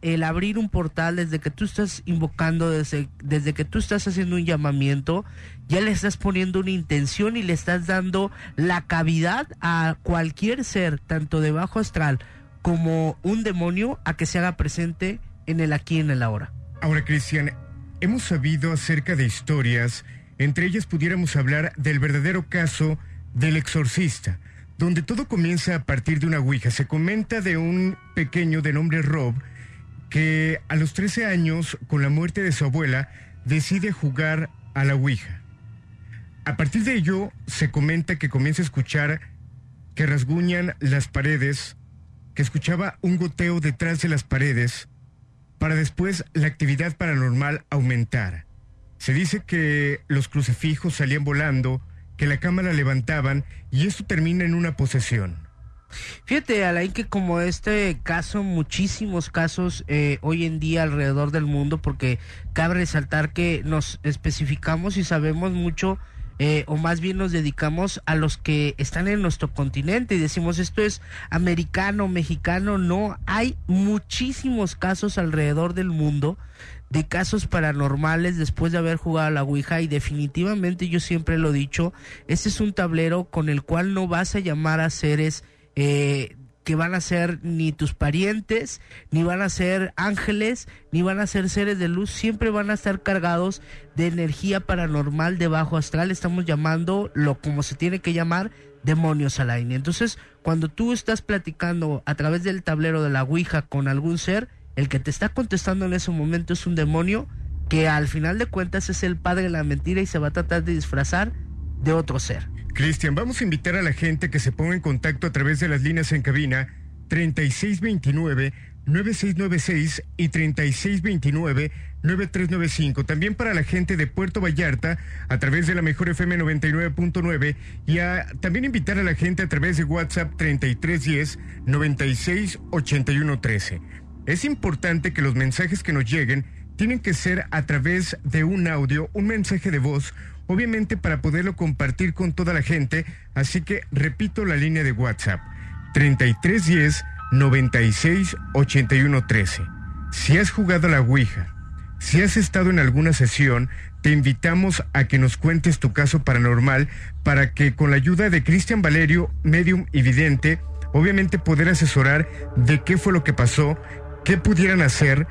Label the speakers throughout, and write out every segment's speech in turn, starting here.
Speaker 1: el abrir un portal desde que tú estás invocando, desde, desde que tú estás haciendo un llamamiento, ya le estás poniendo una intención y le estás dando la cavidad a cualquier ser, tanto de bajo astral como un demonio, a que se haga presente en el aquí y en el ahora.
Speaker 2: Ahora, Cristian, hemos sabido acerca de historias, entre ellas pudiéramos hablar del verdadero caso del exorcista donde todo comienza a partir de una Ouija. Se comenta de un pequeño de nombre Rob que a los 13 años, con la muerte de su abuela, decide jugar a la Ouija. A partir de ello, se comenta que comienza a escuchar que rasguñan las paredes, que escuchaba un goteo detrás de las paredes, para después la actividad paranormal aumentar. Se dice que los crucifijos salían volando, que la cámara levantaban y esto termina en una posesión.
Speaker 1: Fíjate, Alain, que como este caso, muchísimos casos eh, hoy en día alrededor del mundo, porque cabe resaltar que nos especificamos y sabemos mucho, eh, o más bien nos dedicamos a los que están en nuestro continente y decimos esto es americano, mexicano, no, hay muchísimos casos alrededor del mundo de casos paranormales después de haber jugado a la Ouija y definitivamente yo siempre lo he dicho, este es un tablero con el cual no vas a llamar a seres eh, que van a ser ni tus parientes, ni van a ser ángeles, ni van a ser seres de luz, siempre van a estar cargados de energía paranormal de bajo astral, estamos llamando lo como se tiene que llamar demonios al aire. Entonces, cuando tú estás platicando a través del tablero de la Ouija con algún ser, el que te está contestando en ese momento es un demonio que al final de cuentas es el padre de la mentira y se va a tratar de disfrazar de otro ser.
Speaker 2: Cristian, vamos a invitar a la gente que se ponga en contacto a través de las líneas en cabina 3629 9696 y 3629 9395. También para la gente de Puerto Vallarta a través de la mejor FM 99.9 y también invitar a la gente a través de WhatsApp 3310 968113. Es importante que los mensajes que nos lleguen tienen que ser a través de un audio, un mensaje de voz, obviamente para poderlo compartir con toda la gente. Así que repito la línea de WhatsApp, 3310 96 Si has jugado a la Ouija, si has estado en alguna sesión, te invitamos a que nos cuentes tu caso paranormal para que con la ayuda de Cristian Valerio, medium y vidente, obviamente poder asesorar de qué fue lo que pasó ¿qué pudieran hacer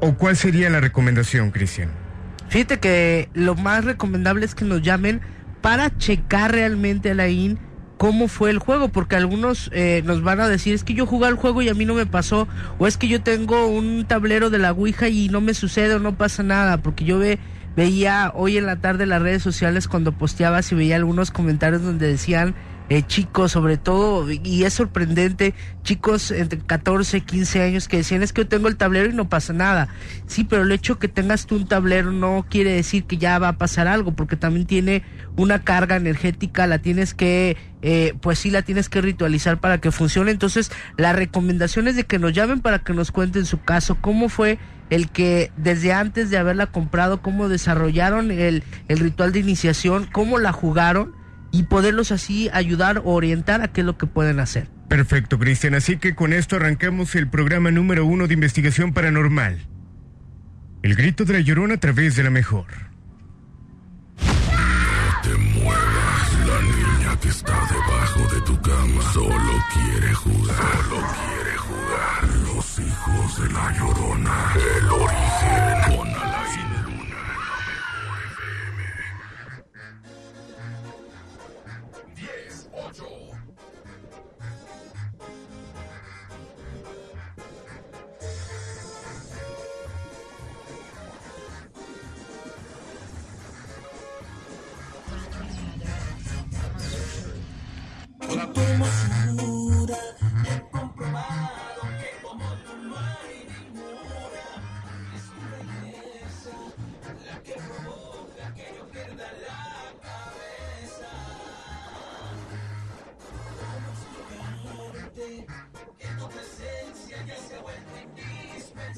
Speaker 2: o cuál sería la recomendación, Cristian?
Speaker 1: Fíjate que lo más recomendable es que nos llamen para checar realmente a la IN cómo fue el juego, porque algunos eh, nos van a decir es que yo jugué al juego y a mí no me pasó, o es que yo tengo un tablero de la Ouija y no me sucede o no pasa nada, porque yo ve, veía hoy en la tarde las redes sociales cuando posteabas y veía algunos comentarios donde decían eh, chicos, sobre todo, y es sorprendente, chicos entre 14, 15 años que decían es que yo tengo el tablero y no pasa nada. Sí, pero el hecho que tengas tú un tablero no quiere decir que ya va a pasar algo, porque también tiene una carga energética, la tienes que, eh, pues sí, la tienes que ritualizar para que funcione. Entonces, la recomendación es de que nos llamen para que nos cuenten su caso, cómo fue el que desde antes de haberla comprado, cómo desarrollaron el, el ritual de iniciación, cómo la jugaron y poderlos así ayudar o orientar a qué es lo que pueden hacer.
Speaker 2: Perfecto, Cristian. Así que con esto arrancamos el programa número uno de investigación paranormal. El grito de la llorona a través de la mejor.
Speaker 3: No te muevas, la niña que está debajo de tu cama solo quiere jugar. Solo quiere jugar. Los hijos de la llorona.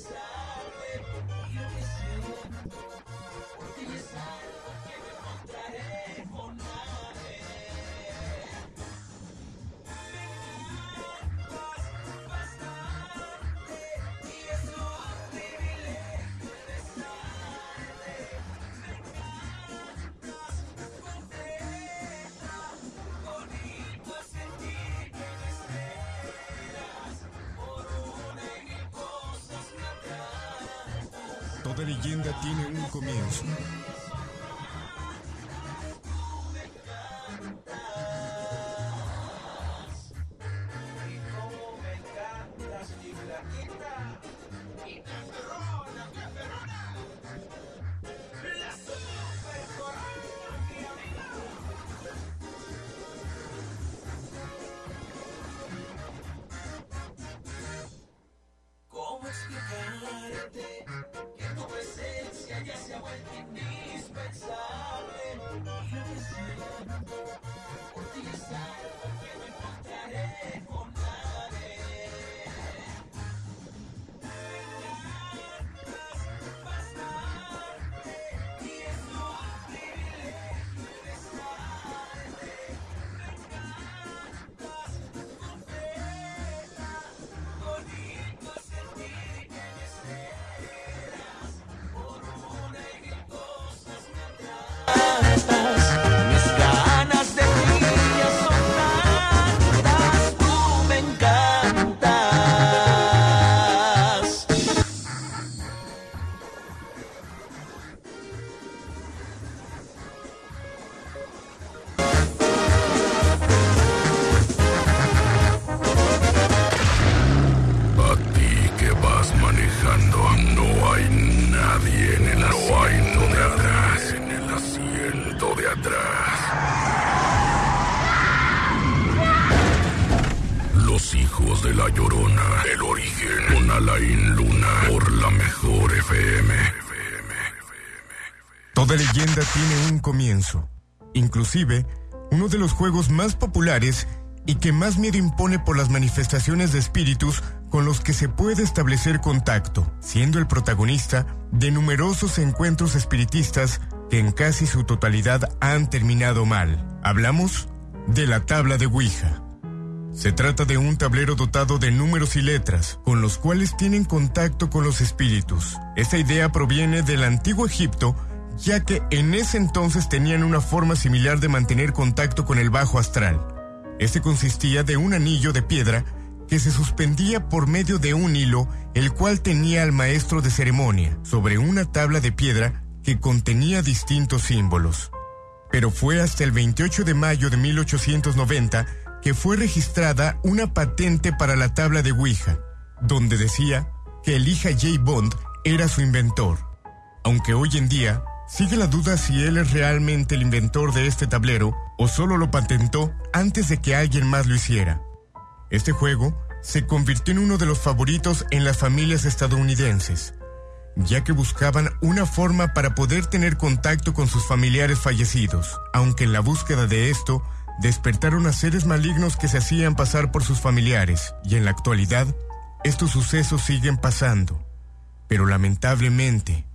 Speaker 2: inside. Tiene tiene un comienzo. Inclusive, uno de los juegos más populares y que más miedo impone por las manifestaciones de espíritus con los que se puede establecer contacto, siendo el protagonista de numerosos encuentros espiritistas que en casi su totalidad han terminado mal. Hablamos de la tabla de Ouija. Se trata de un tablero dotado de números y letras, con los cuales tienen contacto con los espíritus. Esta idea proviene del antiguo Egipto ya que en ese entonces tenían una forma similar de mantener contacto con el bajo astral. Este consistía de un anillo de piedra que se suspendía por medio de un hilo, el cual tenía al maestro de ceremonia, sobre una tabla de piedra que contenía distintos símbolos. Pero fue hasta el 28 de mayo de 1890 que fue registrada una patente para la tabla de Ouija, donde decía que Elijah J. Bond era su inventor. Aunque hoy en día Sigue la duda si él es realmente el inventor de este tablero o solo lo patentó antes de que alguien más lo hiciera. Este juego se convirtió en uno de los favoritos en las familias estadounidenses, ya que buscaban una forma para poder tener contacto con sus familiares fallecidos, aunque en la búsqueda de esto despertaron a seres malignos que se hacían pasar por sus familiares, y en la actualidad estos sucesos siguen pasando. Pero lamentablemente,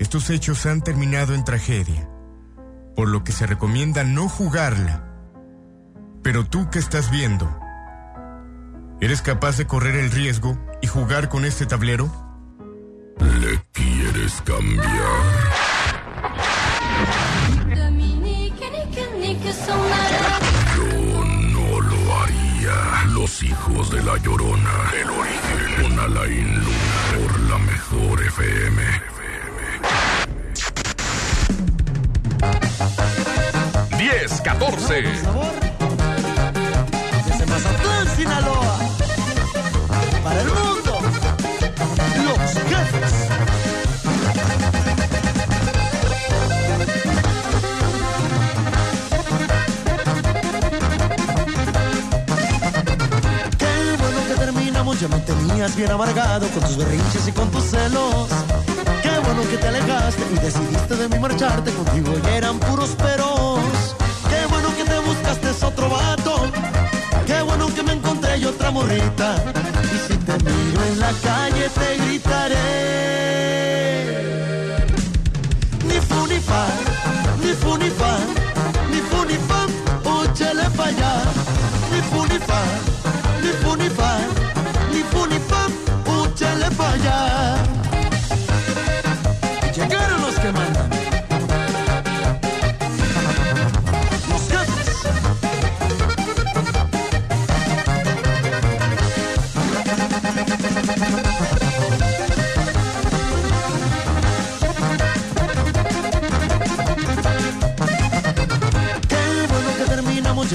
Speaker 2: estos hechos han terminado en tragedia, por lo que se recomienda no jugarla. Pero tú que estás viendo, ¿eres capaz de correr el riesgo y jugar con este tablero?
Speaker 3: ¿Le quieres cambiar? Yo no lo haría. Los hijos de la llorona. El origen. Con Alain Luna por la mejor FM.
Speaker 4: 10, 14.
Speaker 5: Desde Mazatlán, Sinaloa. Para el mundo. Los jefes. Qué bueno que terminamos, ya me tenías bien amargado con tus berrinches y con tus celos. Qué bueno que te alejaste y decidiste de mí marcharte contigo y eran puros peros. Otro vato. Qué bueno que me encontré yo otra morrita. Y si te miro en la calle te gritaré. Ni fu ni fa, ni fu ni fa, ni fu ni fa. Ni fu ni fa, ni fu ni ni.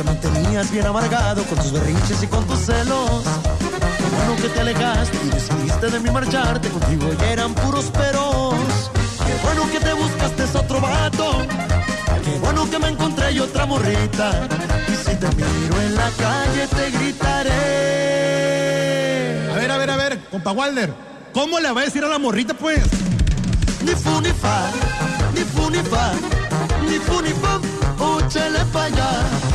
Speaker 5: Tenías bien amargado con tus berrinches y con tus celos. Qué bueno que te alejaste y decidiste de mí marcharte. Contigo ya eran puros peros. Qué bueno que te buscaste otro vato. Qué bueno que me encontré y otra morrita. Y si te miro en la calle te gritaré.
Speaker 6: A ver, a ver, a ver, compa Walder. ¿Cómo le va a decir a la morrita, pues?
Speaker 5: Ni fu ni fa, ni fu ni fa, ni fu ni fa, úchale pa' allá.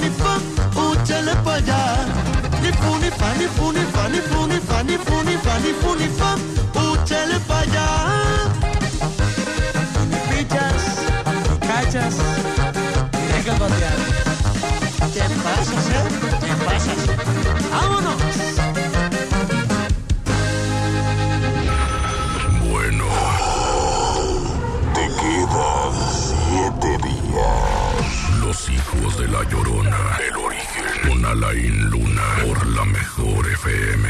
Speaker 5: ni fa, úchale pa' allá. Ni fu ni fa, ni fu ni fa, ni fu ni fa, ni fu ni fa, ni fu ni fa, úchale pa' allá. Ni pichas, ni cachas, deja batear. ¿Qué pasas, eh? ¿Qué pasas? ¡Vámonos!
Speaker 3: Los hijos de la llorona. El origen. Con Alain Luna. Por la mejor FM.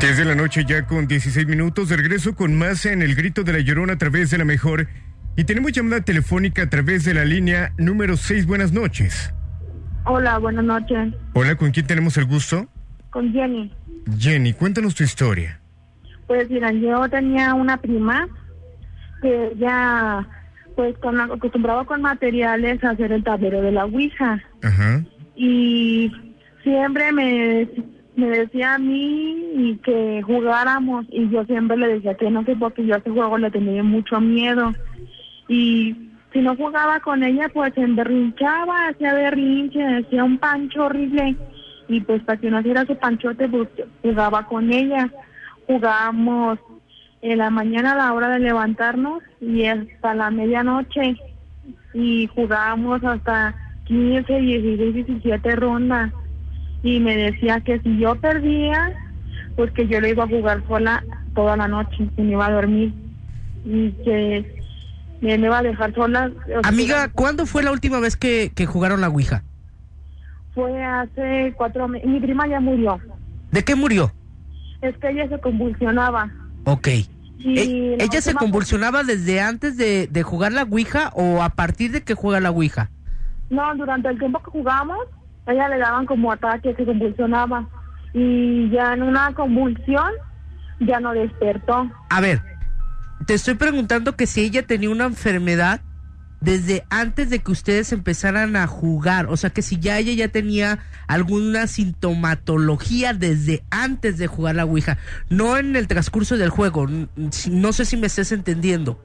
Speaker 2: Desde la noche ya con 16 minutos, de regreso con más en el grito de la llorona a través de la mejor. Y tenemos llamada telefónica a través de la línea número 6. Buenas noches.
Speaker 7: Hola, buenas noches.
Speaker 2: Hola, ¿con quién tenemos el gusto?
Speaker 7: Con Jenny.
Speaker 2: Jenny, cuéntanos tu historia.
Speaker 7: Pues mira, yo tenía una prima que ya, pues con, acostumbraba con materiales a hacer el tablero de la Ouija.
Speaker 2: Ajá.
Speaker 7: Y siempre me, me decía a mí y que jugáramos. Y yo siempre le decía que no, que porque yo a ese juego le tenía mucho miedo. Y si no jugaba con ella, pues se emberrinchaba, hacía berrinche, hacía un pancho horrible. Y pues para que no hiciera su panchote, pues jugaba con ella. Jugábamos en la mañana a la hora de levantarnos y hasta la medianoche. Y jugábamos hasta 15, 16, 17 rondas. Y me decía que si yo perdía, pues que yo le iba a jugar sola toda la noche, que me iba a dormir. Y que me, me iba a dejar sola.
Speaker 1: Amiga, ¿cuándo fue la última vez que, que jugaron la Ouija?
Speaker 7: Fue hace cuatro meses. Mi prima ya murió.
Speaker 1: ¿De qué murió?
Speaker 7: Es que ella se convulsionaba.
Speaker 1: Ok.
Speaker 7: Y
Speaker 1: E-
Speaker 7: la
Speaker 1: ¿Ella se convulsionaba desde antes de, de jugar la Ouija o a partir de que juega la Ouija?
Speaker 7: No, durante el tiempo que jugábamos, a ella le daban como ataques, se convulsionaba. Y ya en una convulsión, ya no despertó.
Speaker 1: A ver, te estoy preguntando que si ella tenía una enfermedad desde antes de que ustedes empezaran a jugar, o sea que si ya ella ya tenía alguna sintomatología desde antes de jugar la Ouija, no en el transcurso del juego, no sé si me estés entendiendo.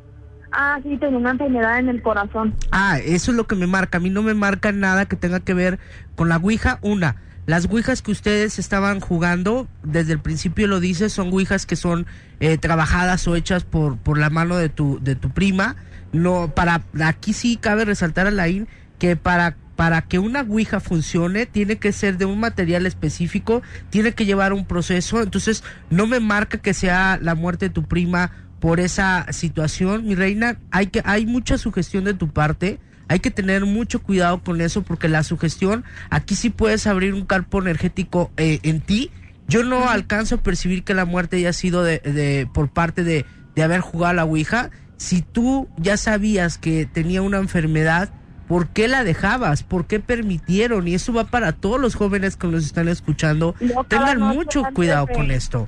Speaker 7: Ah, sí, tenía una enfermedad en el corazón.
Speaker 1: Ah, eso es lo que me marca. A mí no me marca nada que tenga que ver con la Ouija. Una, las Ouijas que ustedes estaban jugando, desde el principio lo dices, son Ouijas que son eh, trabajadas o hechas por, por la mano de tu, de tu prima. No, para, aquí sí cabe resaltar a Laín que para, para que una Ouija funcione tiene que ser de un material específico, tiene que llevar un proceso. Entonces, no me marca que sea la muerte de tu prima por esa situación, mi reina, hay que hay mucha sugestión de tu parte, hay que tener mucho cuidado con eso porque la sugestión aquí sí puedes abrir un campo energético eh, en ti. Yo no alcanzo a percibir que la muerte haya sido de, de- por parte de, de haber jugado a la Ouija. Si tú ya sabías que tenía una enfermedad, ¿por qué la dejabas? ¿Por qué permitieron? Y eso va para todos los jóvenes que nos están escuchando.
Speaker 7: Yo
Speaker 1: Tengan mucho cuidado
Speaker 7: de-
Speaker 1: con esto.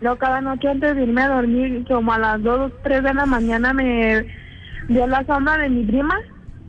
Speaker 7: Yo cada noche antes de irme a dormir, como a las 2, 3 de la mañana, me dio la sombra de mi prima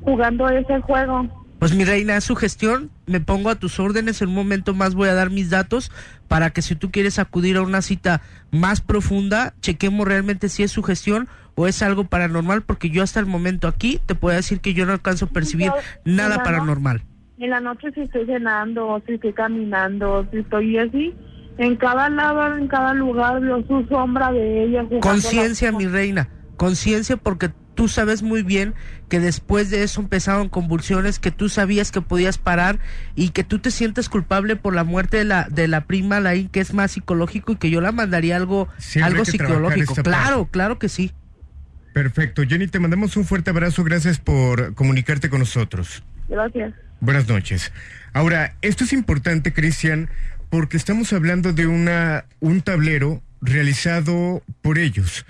Speaker 7: jugando ese juego.
Speaker 1: Pues mi reina, su gestión, me pongo a tus órdenes, en un momento más voy a dar mis datos para que si tú quieres acudir a una cita más profunda, chequemos realmente si es su gestión o es algo paranormal, porque yo hasta el momento aquí te puedo decir que yo no alcanzo a percibir
Speaker 7: Yo-
Speaker 1: nada
Speaker 7: no.
Speaker 1: paranormal.
Speaker 7: En la noche si estoy cenando, o si estoy caminando, o si estoy así, en cada lado, en cada lugar vio su sombra de ella.
Speaker 1: Conciencia, mi reina, conciencia porque tú sabes muy bien que después de eso empezaron convulsiones, que tú sabías que podías parar y que tú te sientes culpable por la muerte de la de la prima Laín, que es más psicológico y que yo la mandaría algo
Speaker 2: Siempre
Speaker 1: algo psicológico. Claro,
Speaker 2: parte.
Speaker 1: claro que sí.
Speaker 2: Perfecto. Jenny, te mandamos un fuerte abrazo. Gracias por comunicarte con nosotros.
Speaker 7: Gracias.
Speaker 2: Buenas noches. Ahora, esto es importante, Cristian, porque estamos hablando de una un tablero realizado por ellos.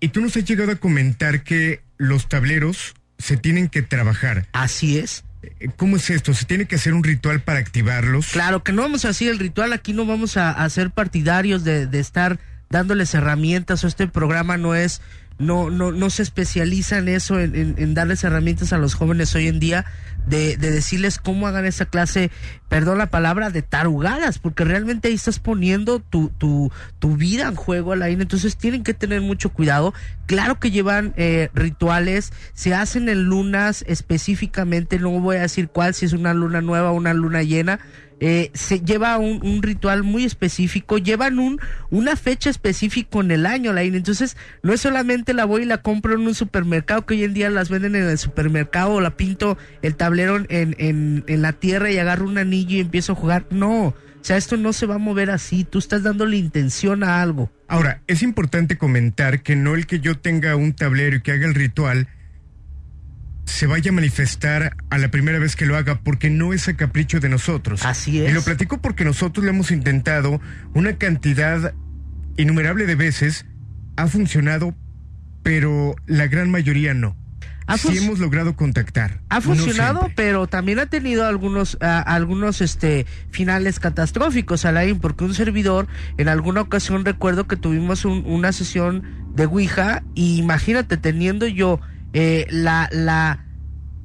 Speaker 2: Y tú nos has llegado a comentar que los tableros se tienen que trabajar.
Speaker 1: Así es.
Speaker 2: Eh, ¿Cómo es esto? ¿Se tiene que hacer un ritual para activarlos?
Speaker 1: Claro que no vamos a hacer el ritual, aquí no vamos a, a ser partidarios de, de estar dándoles herramientas, o este programa no es, no, no, no se especializa en eso, en, en- en darles herramientas a los jóvenes hoy en día, de, de decirles cómo hagan esa clase, perdón la palabra, de tarugadas, porque realmente ahí estás poniendo tu, tu, tu vida en juego, Alain, entonces tienen que tener mucho cuidado. Claro que llevan eh, rituales, se hacen en lunas específicamente, no voy a decir cuál, si es una luna nueva o una luna llena, eh, se lleva un, ritual muy específico, llevan un una fecha específica en el año, Lain. Entonces, no es solamente la voy y la compro en un supermercado, que hoy en día las venden en el supermercado, o la pinto el tablero en, en, en la tierra y agarro un anillo y empiezo a jugar. No, o sea, esto no se va a mover así, tú estás dándole intención a algo.
Speaker 2: Ahora, es importante comentar que no el que yo tenga un tablero y que haga el ritual se vaya a manifestar a la primera vez que lo haga, porque no es a capricho de nosotros.
Speaker 1: Así es.
Speaker 2: Y lo platico porque nosotros lo hemos intentado una cantidad innumerable de veces, ha funcionado, pero la gran mayoría no.
Speaker 1: Ha
Speaker 2: Sí hemos logrado contactar.
Speaker 1: Ha funcionado, pero también ha tenido algunos algunos este finales catastróficos, Alain, porque un servidor en alguna ocasión recuerdo que tuvimos un- una sesión de Ouija y imagínate teniendo yo eh, la la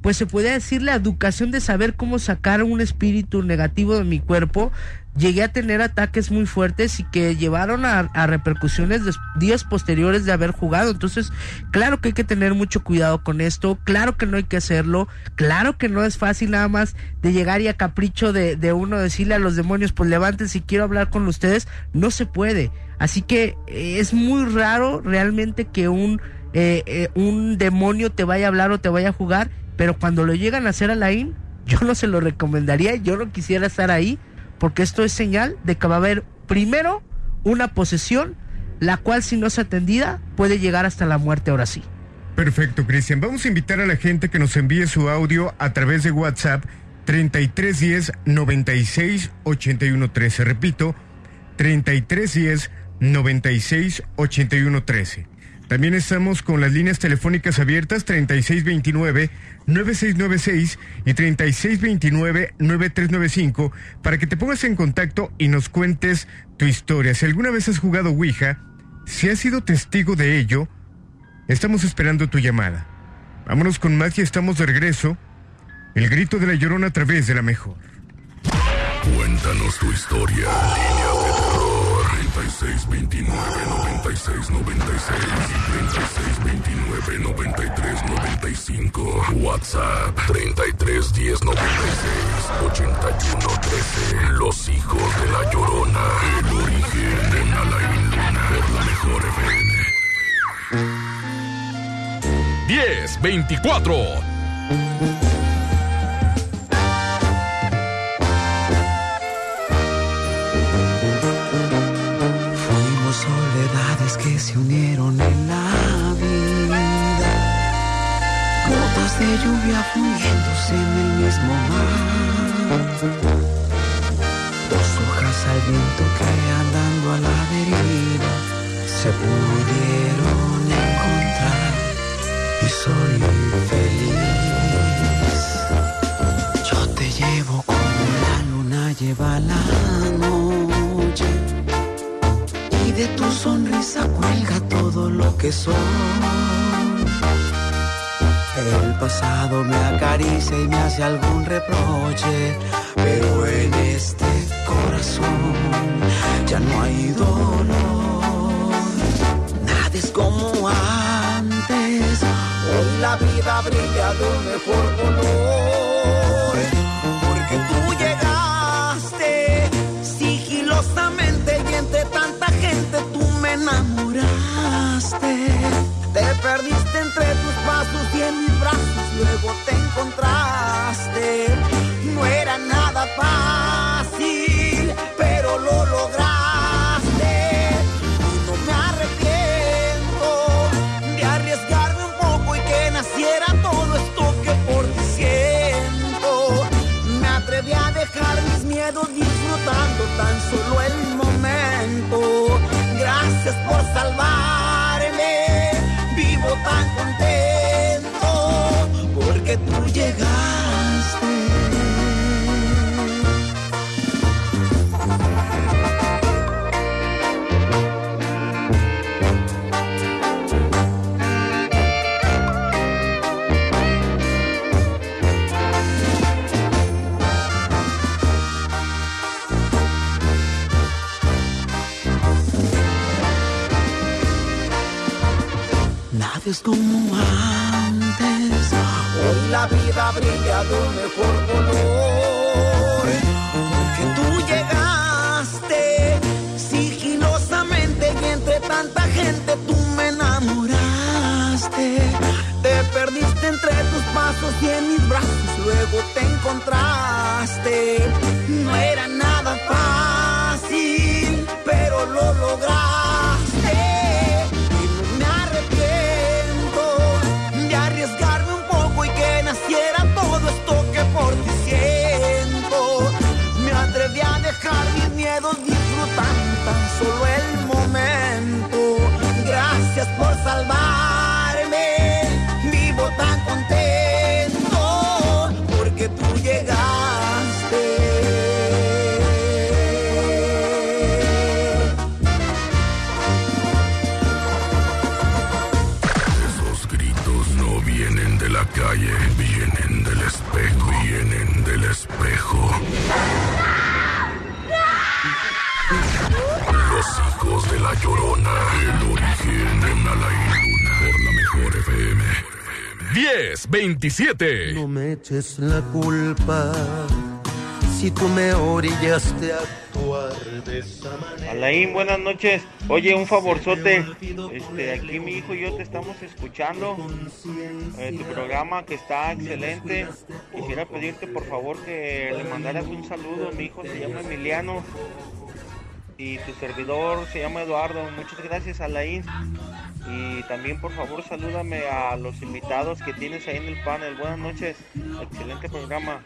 Speaker 1: pues se puede decir la educación de saber cómo sacar un espíritu negativo de mi cuerpo, llegué a tener ataques muy fuertes y que llevaron a, a repercusiones de días posteriores de haber jugado. Entonces, claro que hay que tener mucho cuidado con esto, claro que no hay que hacerlo, claro que no es fácil nada más de llegar y a capricho de, de uno decirle a los demonios, pues levanten si quiero hablar con ustedes, no se puede. Así que eh, es muy raro realmente que un, eh, eh, un demonio te vaya a hablar o te vaya a jugar, pero cuando lo llegan a hacer a Laín, yo no se lo recomendaría, yo no quisiera estar ahí, porque esto es señal de que va a haber primero una posesión, la cual si no es atendida puede llegar hasta la muerte ahora sí.
Speaker 2: Perfecto, Cristian. Vamos a invitar a la gente que nos envíe su audio a través de WhatsApp 3310 96 81 13. Repito, 3310 96 81 13. También estamos con las líneas telefónicas abiertas 3629 9696 y 3629 9395 para que te pongas en contacto y nos cuentes tu historia. Si alguna vez has jugado Ouija, si has sido testigo de ello, Estamos esperando tu llamada. Vámonos con más y estamos de regreso. El grito de la llorona a través de la mejor.
Speaker 3: Cuéntanos tu historia. Línea de terror. 3629 9696 3629 9395 WhatsApp 3310 96 81 13 Los hijos de la llorona. El origen de Alain Luna. Por la mejor FM.
Speaker 8: 10, 24.
Speaker 9: Lluvia fundiéndose en el mismo mar. Dos hojas al viento que andando a la deriva se pudieron encontrar y soy feliz. Yo te llevo como la luna lleva la noche y de tu sonrisa cuelga todo lo que soy. El pasado me acaricia y me hace algún reproche, pero en este corazón ya no hay dolor. Nada es como antes, hoy la vida brilla de un mejor color, porque tú llegaste sigilosamente enamoraste. Te perdiste entre tus pasos y en mis brazos, luego te encontraste. No era nada fácil, pero lo lograste. No me arrepiento de arriesgarme un poco y que naciera todo esto que por ti siento. Me atreví a dejar mis miedos disfrutando tan solo el momento. Gracias por salvarme, vivo tan contento Nada es como. La vida brilla de un mejor color. Porque tú llegaste sigilosamente y entre tanta gente tú me enamoraste. Te perdiste entre tus pasos y en mis brazos luego te encontraste.
Speaker 3: 10, 27.
Speaker 9: No me eches la culpa si tú me orillaste a actuar de esa manera.
Speaker 10: Alain, buenas noches. Oye, un favorzote. Este, aquí mi hijo y yo te estamos escuchando. Eh, tu programa que está excelente. Quisiera pedirte por favor que le mandaras un saludo. Mi hijo se llama Emiliano y tu servidor se llama Eduardo. Muchas gracias, Alain. Y también por favor salúdame a los invitados que tienes ahí en el panel. Buenas noches. Excelente programa.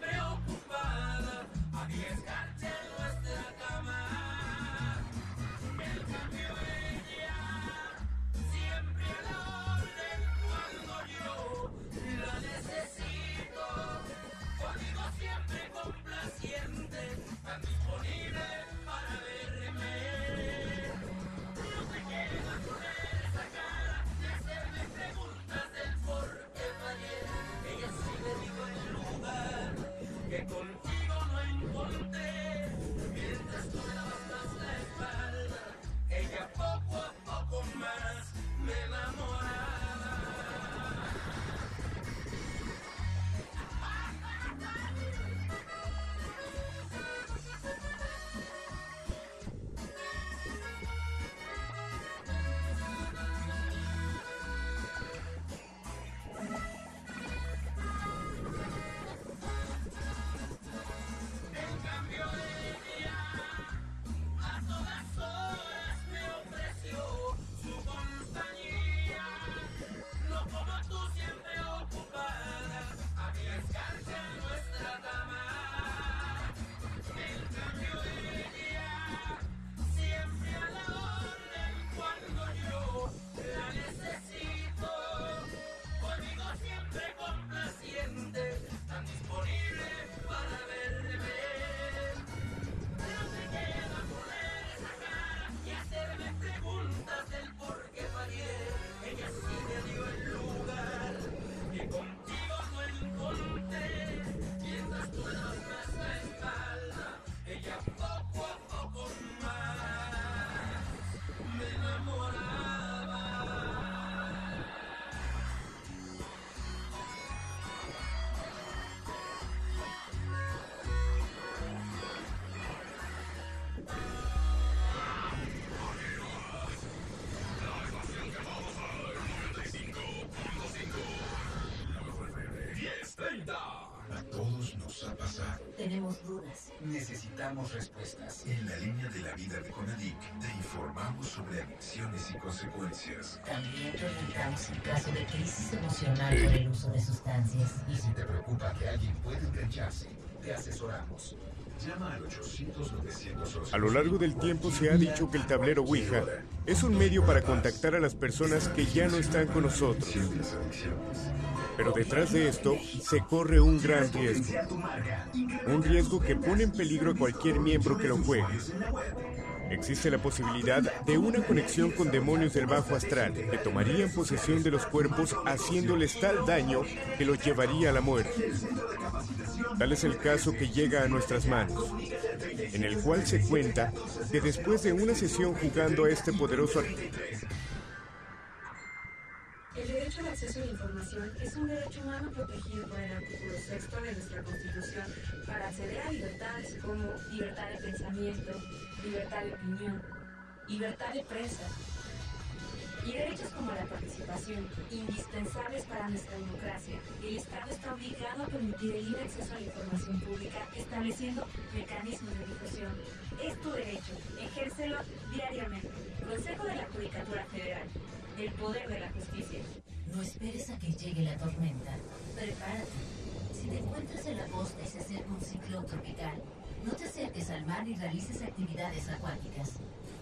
Speaker 11: Respuestas.
Speaker 12: En la línea de la vida de Conadic te informamos sobre adicciones y consecuencias.
Speaker 13: También presentamos el caso de crisis emocional por el uso de sustancias.
Speaker 12: Y si te preocupa que alguien pueda engancharse, te asesoramos. Llama al 800 911
Speaker 2: A lo largo del tiempo se ha dicho que el tablero Ouija es un medio para contactar a las personas que ya no están con nosotros. Pero detrás de esto se corre un gran riesgo. Un riesgo que pone en peligro a cualquier miembro que lo juegue. Existe la posibilidad de una conexión con demonios del bajo astral que tomarían posesión de los cuerpos haciéndoles tal daño que los llevaría a la muerte. Tal es el caso que llega a nuestras manos, en el cual se cuenta que después de una sesión jugando a este poderoso
Speaker 14: El derecho al acceso a la información es un derecho humano protegido por el artículo sexto de nuestra Constitución para acceder a libertades como libertad de pensamiento, libertad de opinión, libertad de prensa y derechos como la participación, indispensables para nuestra democracia. El Estado está obligado a permitir el libre acceso a la información pública, estableciendo mecanismos de difusión. Es tu derecho, ejércelo diariamente. Consejo de la Judicatura Federal. El poder de la justicia.
Speaker 13: No esperes a que llegue la tormenta. Prepárate. Si te encuentras en la costa y se acerca un ciclón tropical, no te acerques al mar ni realices actividades acuáticas.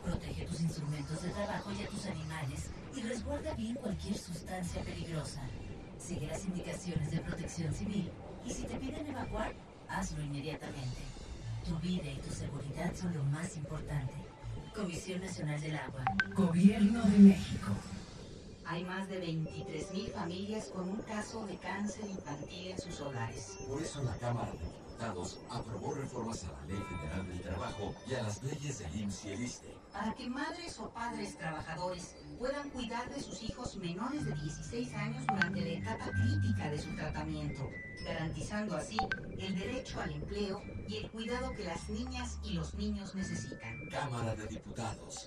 Speaker 13: Protege tus instrumentos de trabajo y a tus animales y resguarda bien cualquier sustancia peligrosa. Sigue las indicaciones de protección civil y si te piden evacuar, hazlo inmediatamente. Tu vida y tu seguridad son lo más importante. Comisión Nacional del Agua. Gobierno de México.
Speaker 15: Hay más de 23.000 familias con un caso de cáncer infantil en sus hogares.
Speaker 11: Por eso la Cámara de Diputados aprobó reformas a la Ley Federal del Trabajo y a las leyes del IMSS y el ISTE.
Speaker 15: Para que madres o padres trabajadores puedan cuidar de sus hijos menores de 16 años durante la etapa crítica de su tratamiento, garantizando así el derecho al empleo y el cuidado que las niñas y los niños necesitan.
Speaker 11: Cámara de Diputados.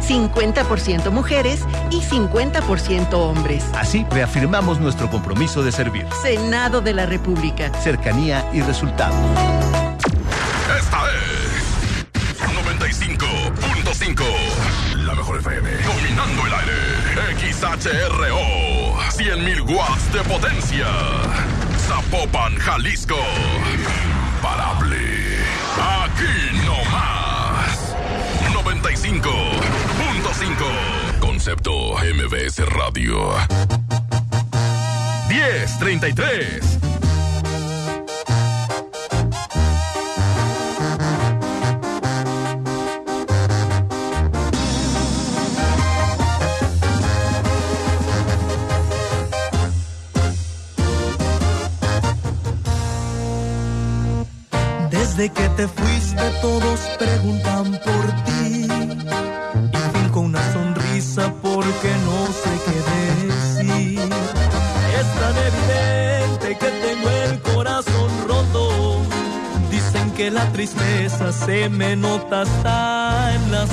Speaker 16: 50% mujeres y 50% hombres.
Speaker 17: Así reafirmamos nuestro compromiso de servir.
Speaker 16: Senado de la República.
Speaker 17: Cercanía y resultados.
Speaker 3: Esta es 95.5. La mejor FM. Dominando el aire. XHRO. 100.000 watts de potencia. Zapopan, Jalisco. Imparable. Aquí no más. 95.5. Concepto MBS Radio. 1033.
Speaker 18: Desde que te fuiste todos preguntan por ti una sonrisa porque no sé qué decir. Es tan evidente que tengo el corazón roto. Dicen que la tristeza se me nota hasta en las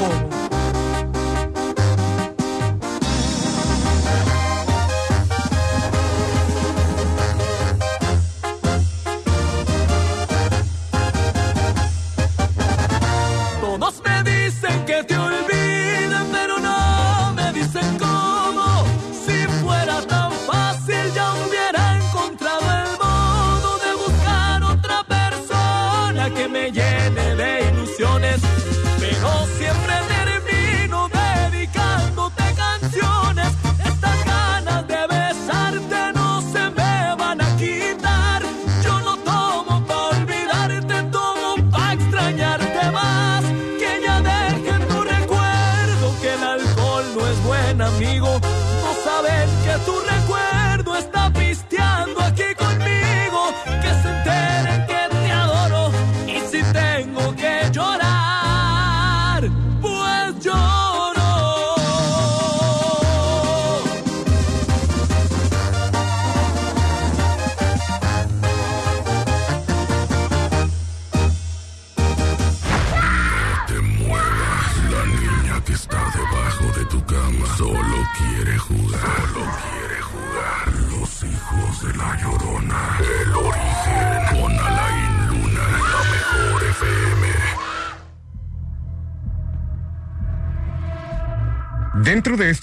Speaker 18: 过。Pero siempre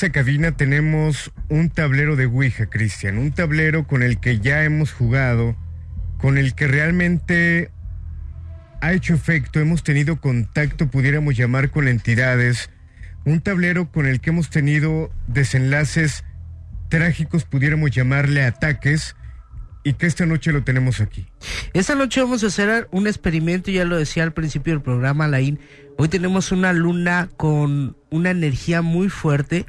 Speaker 2: esta cabina tenemos un tablero de Ouija, Cristian. Un tablero con el que ya hemos jugado, con el que realmente ha hecho efecto, hemos tenido contacto, pudiéramos llamar con entidades. Un tablero con el que hemos tenido desenlaces trágicos, pudiéramos llamarle ataques, y que esta noche lo tenemos aquí.
Speaker 1: Esta noche vamos a hacer un experimento, ya lo decía al principio del programa, Laín. Hoy tenemos una luna con una energía muy fuerte.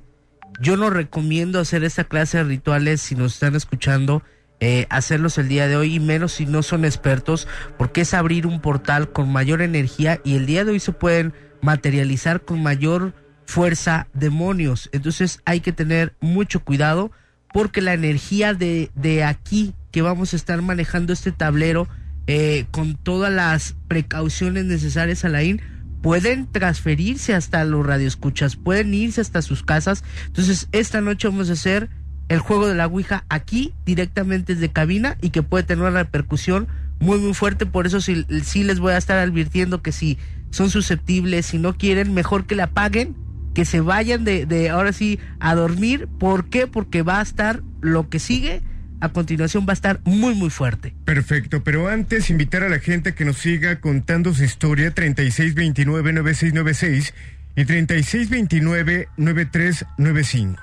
Speaker 1: Yo no recomiendo hacer esta clase de rituales si nos están escuchando, eh, hacerlos el día de hoy y menos si no son expertos, porque es abrir un portal con mayor energía y el día de hoy se pueden materializar con mayor fuerza demonios. Entonces hay que tener mucho cuidado porque la energía de, de aquí que vamos a estar manejando este tablero eh, con todas las precauciones necesarias a la IN pueden transferirse hasta los radioescuchas, pueden irse hasta sus casas. Entonces, esta noche vamos a hacer el juego de la Ouija aquí, directamente desde cabina, y que puede tener una repercusión muy, muy fuerte. Por eso sí, sí les voy a estar advirtiendo que si son susceptibles, si no quieren, mejor que la apaguen, que se vayan de, de ahora sí a dormir. ¿Por qué? Porque va a estar lo que sigue. A continuación va a estar muy muy fuerte.
Speaker 2: Perfecto, pero antes invitar a la gente que nos siga contando su historia 3629-9696 y 3629-9395.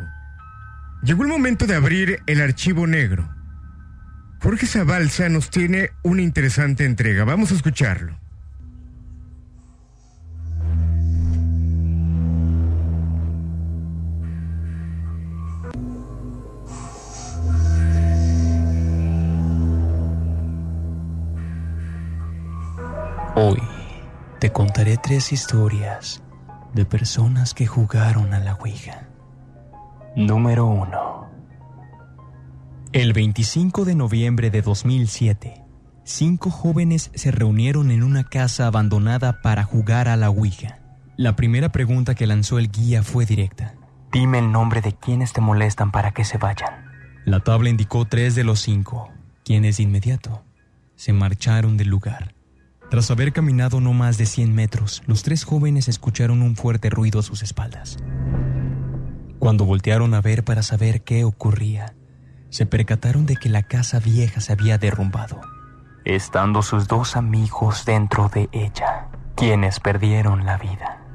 Speaker 2: Llegó el momento de abrir el archivo negro. Jorge Zabalza nos tiene una interesante entrega. Vamos a escucharlo.
Speaker 19: Hoy te contaré tres historias de personas que jugaron a la Ouija. Número 1. El 25 de noviembre de 2007, cinco jóvenes se reunieron en una casa abandonada para jugar a la Ouija. La primera pregunta que lanzó el guía fue directa. Dime el nombre de quienes te molestan para que se vayan. La tabla indicó tres de los cinco, quienes de inmediato se marcharon del lugar. Tras haber caminado no más de 100 metros, los tres jóvenes escucharon un fuerte ruido a sus espaldas. Cuando voltearon a ver para saber qué ocurría, se percataron de que la casa vieja se había derrumbado, estando sus dos amigos dentro de ella, quienes perdieron la vida.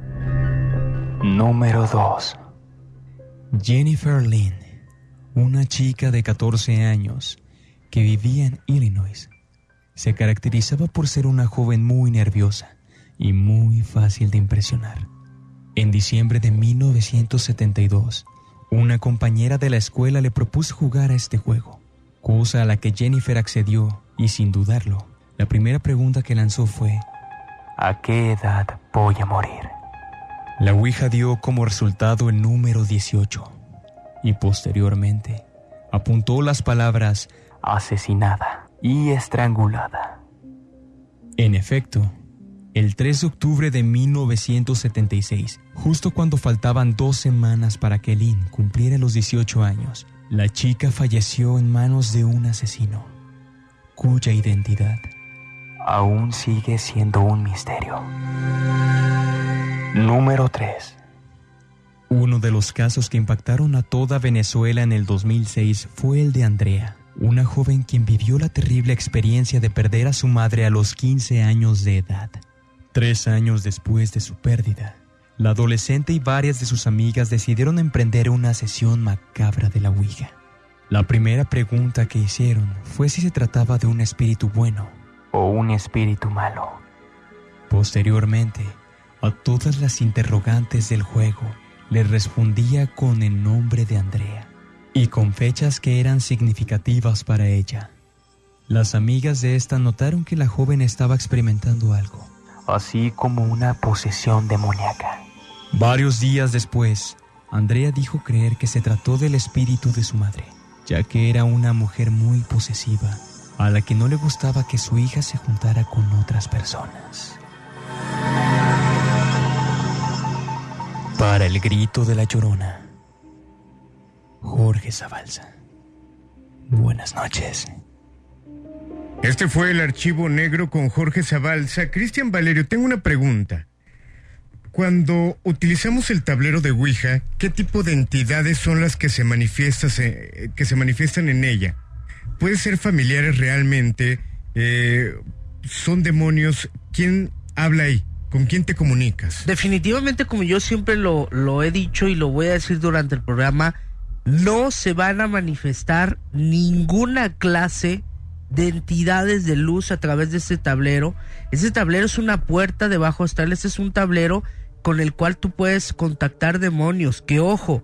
Speaker 19: Número 2. Jennifer Lynn, una chica de 14 años que vivía en Illinois, se caracterizaba por ser una joven muy nerviosa y muy fácil de impresionar. En diciembre de 1972, una compañera de la escuela le propuso jugar a este juego, cosa a la que Jennifer accedió y sin dudarlo, la primera pregunta que lanzó fue, ¿a qué edad voy a morir? La Ouija dio como resultado el número 18 y posteriormente apuntó las palabras asesinada y estrangulada. En efecto, El 3 de octubre de 1976, justo cuando faltaban dos semanas para que Lynn cumpliera los 18 años, la chica falleció en manos de un asesino, cuya identidad aún sigue siendo un misterio. Número 3. Uno de los casos que impactaron a toda Venezuela en el 2006 fue el de Andrea, una joven quien vivió la terrible experiencia de perder a su madre a los 15 años de edad. Tres años después de su pérdida, la adolescente y varias de sus amigas decidieron emprender una sesión macabra de la Ouija. La primera pregunta que hicieron fue si se trataba de un espíritu bueno o un espíritu malo. Posteriormente, a todas las interrogantes del juego, le respondía con el nombre de Andrea y con fechas que eran significativas para ella. Las amigas de esta notaron que la joven estaba experimentando algo, así como una posesión demoníaca. Varios días después, Andrea dijo creer que se trató del espíritu de su madre, ya que era una mujer muy posesiva, a la que no le gustaba que su hija se juntara con otras personas. Para el grito de la llorona, Jorge Zabalza. Buenas noches.
Speaker 2: Este fue el archivo negro con Jorge Zabalza. Cristian Valerio, tengo una pregunta. Cuando utilizamos el tablero de Ouija, ¿qué tipo de entidades son las que se, manifiestan, que se manifiestan en ella? ¿Puede ser familiares realmente? Eh, ¿Son demonios? ¿Quién habla ahí? ¿Con quién te comunicas?
Speaker 1: Definitivamente, como yo siempre lo, lo he dicho y lo voy a decir durante el programa, no se van a manifestar ninguna clase de entidades de luz a través de este tablero. Ese tablero es una puerta de bajo este es un tablero con el cual tú puedes contactar demonios. Que ojo,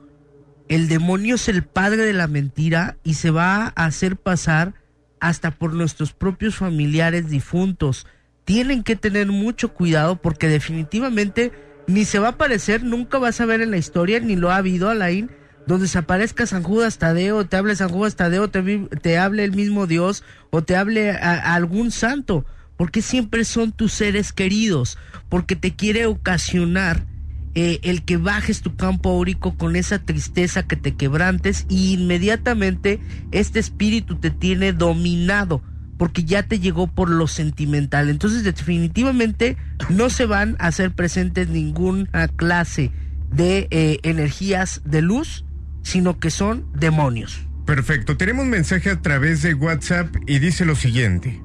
Speaker 1: el demonio es el padre de la mentira y se va a hacer pasar hasta por nuestros propios familiares difuntos. Tienen que tener mucho cuidado porque definitivamente ni se va a aparecer, nunca vas a ver en la historia, ni lo ha habido, Alain, donde se aparezca San Judas Tadeo, te hable San Judas Tadeo, te, te hable el mismo Dios o te hable a, algún santo, porque siempre son tus seres queridos, porque te quiere ocasionar eh, el que bajes tu campo áurico con esa tristeza que te quebrantes y inmediatamente este espíritu te tiene dominado porque ya te llegó por lo sentimental. Entonces definitivamente no se van a hacer presentes ninguna clase de eh, energías de luz sino que son demonios.
Speaker 2: Perfecto, tenemos un mensaje a través de WhatsApp y dice lo siguiente.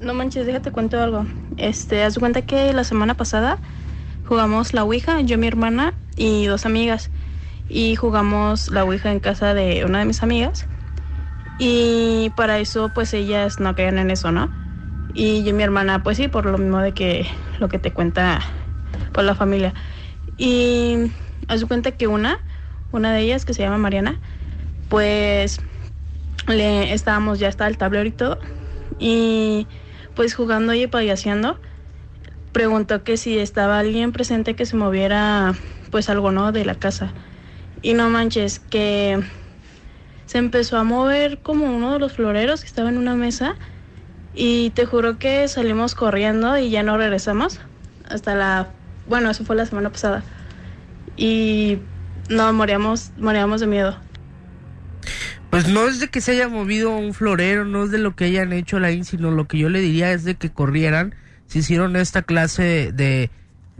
Speaker 10: No manches, déjate cuento algo. Este, haz cuenta que la semana pasada jugamos la Ouija, yo, mi hermana y dos amigas. Y jugamos la Ouija en casa de una de mis amigas. Y para eso, pues ellas no caían en eso, ¿no? Y yo y mi hermana, pues sí, por lo mismo de que lo que te cuenta por la familia. Y haz cuenta que una una de ellas que se llama Mariana, pues le estábamos ya hasta el tablero y todo y pues jugando y payaseando preguntó que si estaba alguien presente que se moviera pues algo no de la casa. Y no manches que se empezó a mover como uno de los floreros que estaba en una mesa y te juro que salimos corriendo y ya no regresamos hasta la bueno eso fue la semana pasada. Y no, moríamos, moríamos de miedo.
Speaker 1: Pues no es de que se haya movido un florero, no es de lo que hayan hecho la IN, sino lo que yo le diría es de que corrieran, se hicieron esta clase de,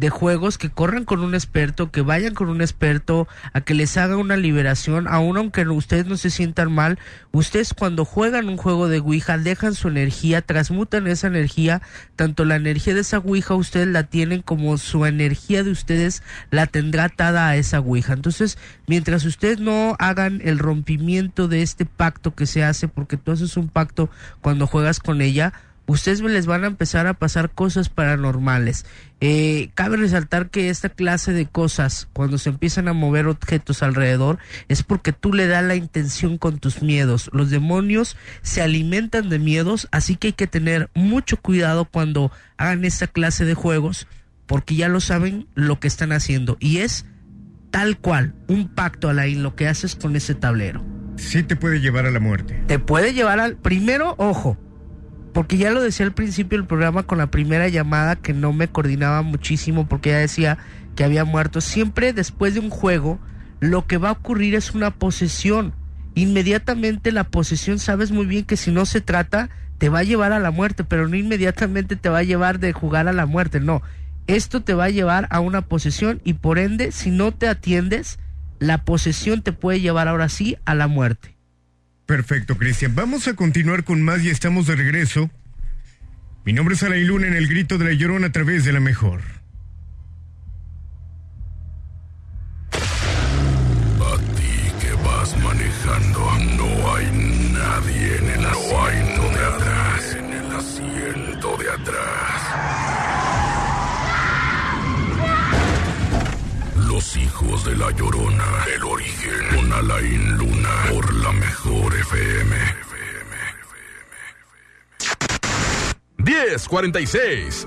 Speaker 1: de juegos que corran con un experto, que vayan con un experto a que les haga una liberación, aun aunque ustedes no se sientan mal, ustedes cuando juegan un juego de Ouija dejan su energía, transmutan esa energía, tanto la energía de esa Ouija ustedes la tienen como su energía de ustedes la tendrá atada a esa Ouija. Entonces, mientras ustedes no hagan el rompimiento de este pacto que se hace, porque tú haces un pacto cuando juegas con ella, ustedes les van a empezar a pasar cosas paranormales. Eh, cabe resaltar que esta clase de cosas, cuando se empiezan a mover objetos alrededor, es porque tú le das la intención con tus miedos. Los demonios se alimentan de miedos, así que hay que tener mucho cuidado cuando hagan esta clase de juegos, porque ya lo saben lo que están haciendo. Y es tal cual, un pacto, Alain, lo que haces con ese tablero.
Speaker 2: Sí te puede llevar a la muerte.
Speaker 1: Te puede llevar al... Primero, ojo, porque ya lo decía al principio del programa con la primera llamada que no me coordinaba muchísimo porque ya decía que había muerto. Siempre después de un juego, lo que va a ocurrir es una posesión. Inmediatamente la posesión, sabes muy bien que si no se trata, te va a llevar a la muerte, pero no inmediatamente te va a llevar de jugar a la muerte, no. Esto te va a llevar a una posesión y por ende, si no te atiendes, la posesión te puede llevar ahora sí a la muerte.
Speaker 2: Perfecto, Cristian. Vamos a continuar con más y estamos de regreso. Mi nombre es Alain Luna en el grito de la llorona a través de la mejor.
Speaker 3: De la Llorona, El Origen, con Alain Luna, por la mejor FM.
Speaker 20: 1046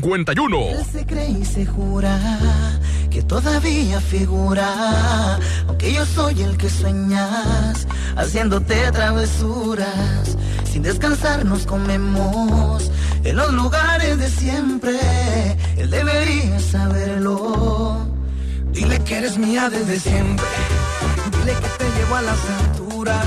Speaker 21: 1051.
Speaker 22: Él se cree y se jura que todavía figura, aunque yo soy el que sueñas, haciéndote travesuras. Sin descansar nos comemos en los lugares de siempre. Él debería saberlo. Dile que eres mía desde siempre. Dile que te llevo a las alturas.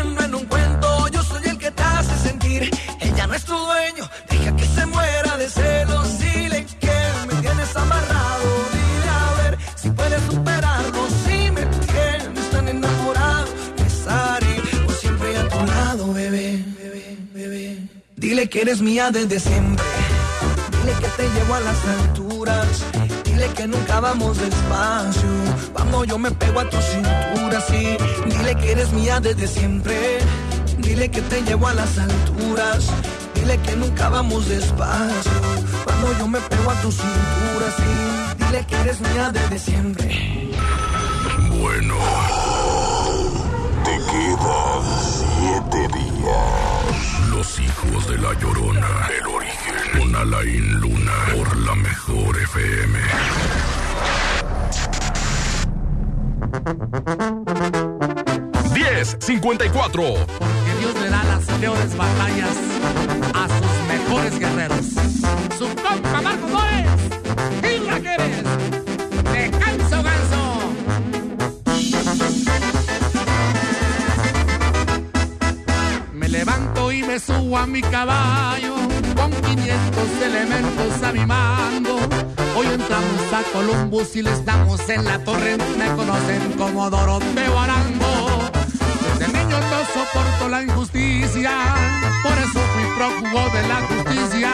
Speaker 22: que eres mía desde siempre. Dile que te llevo a las alturas. Dile que nunca vamos despacio. Cuando yo me pego a tu cintura, sí. Dile que eres mía desde siempre. Dile que te llevo a las alturas. Dile que nunca vamos despacio. Cuando yo me pego a tu cintura, sí. Dile que eres mía desde siempre.
Speaker 3: Bueno. Te quedan siete días. Hijos de la llorona. El origen. Con Alain Luna. Por la mejor FM.
Speaker 21: Diez cincuenta y cuatro.
Speaker 23: Que Dios le da las peores batallas a sus mejores guerreros. Su compa Marco me subo a mi caballo con 500 elementos a mi mando. Hoy entramos a Columbus y le estamos en la torre. Me conocen como Doroteo Arango. Desde niño no soporto la injusticia, por eso fui prófugo de la justicia.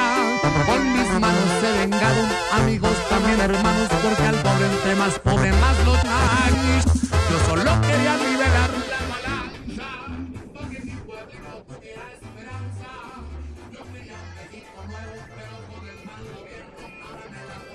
Speaker 23: Con mis manos he vengado, amigos también hermanos, porque al pobre entre más pobre más los hay. Yo solo quería liberar la balanza, porque. Yo quería un México nuevo, pero con el mal gobierno ahora la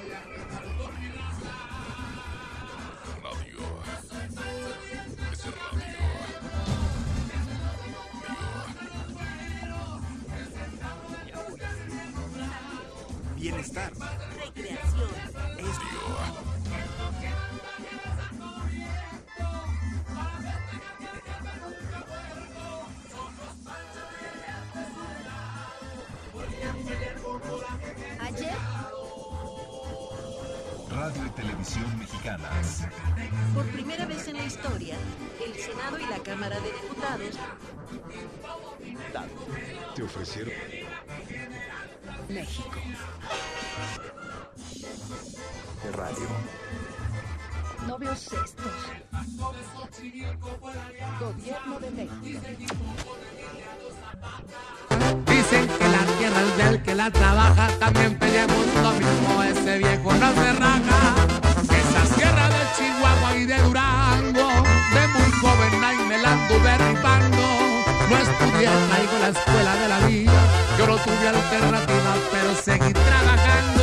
Speaker 12: televisión mexicana.
Speaker 16: Por primera vez en la historia, el Senado y la Cámara de Diputados
Speaker 24: Te ofrecieron.
Speaker 16: México.
Speaker 24: De radio.
Speaker 16: Novios estos. Gobierno de México.
Speaker 23: Dicen que la tierra es del que la trabaja, también peleamos lo mismo, ese viejo no se raja. Esa sierra de Chihuahua y de Durango, de muy joven ahí me la anduve rifando. No estudié, traigo la escuela de la vida, yo no tuve alternativa, pero seguí trabajando.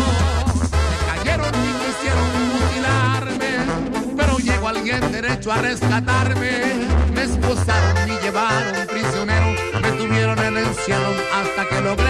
Speaker 23: Me cayeron y quisieron mutilarme, pero llegó alguien derecho a rescatarme. Me esposaron y llevaron prisionero, me tuvieron en encierro hasta que logré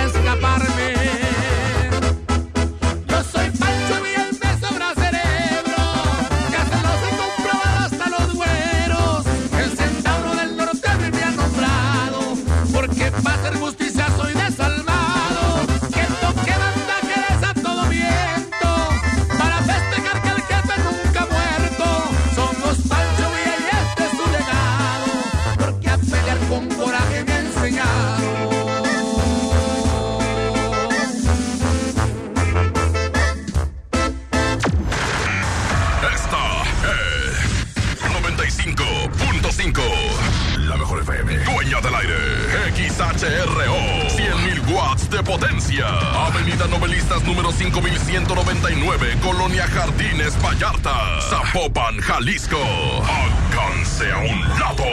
Speaker 3: 100.000 watts de potencia. Avenida Novelistas número 5199. Colonia Jardines Vallarta. Zapopan, Jalisco. Alcance a un lado.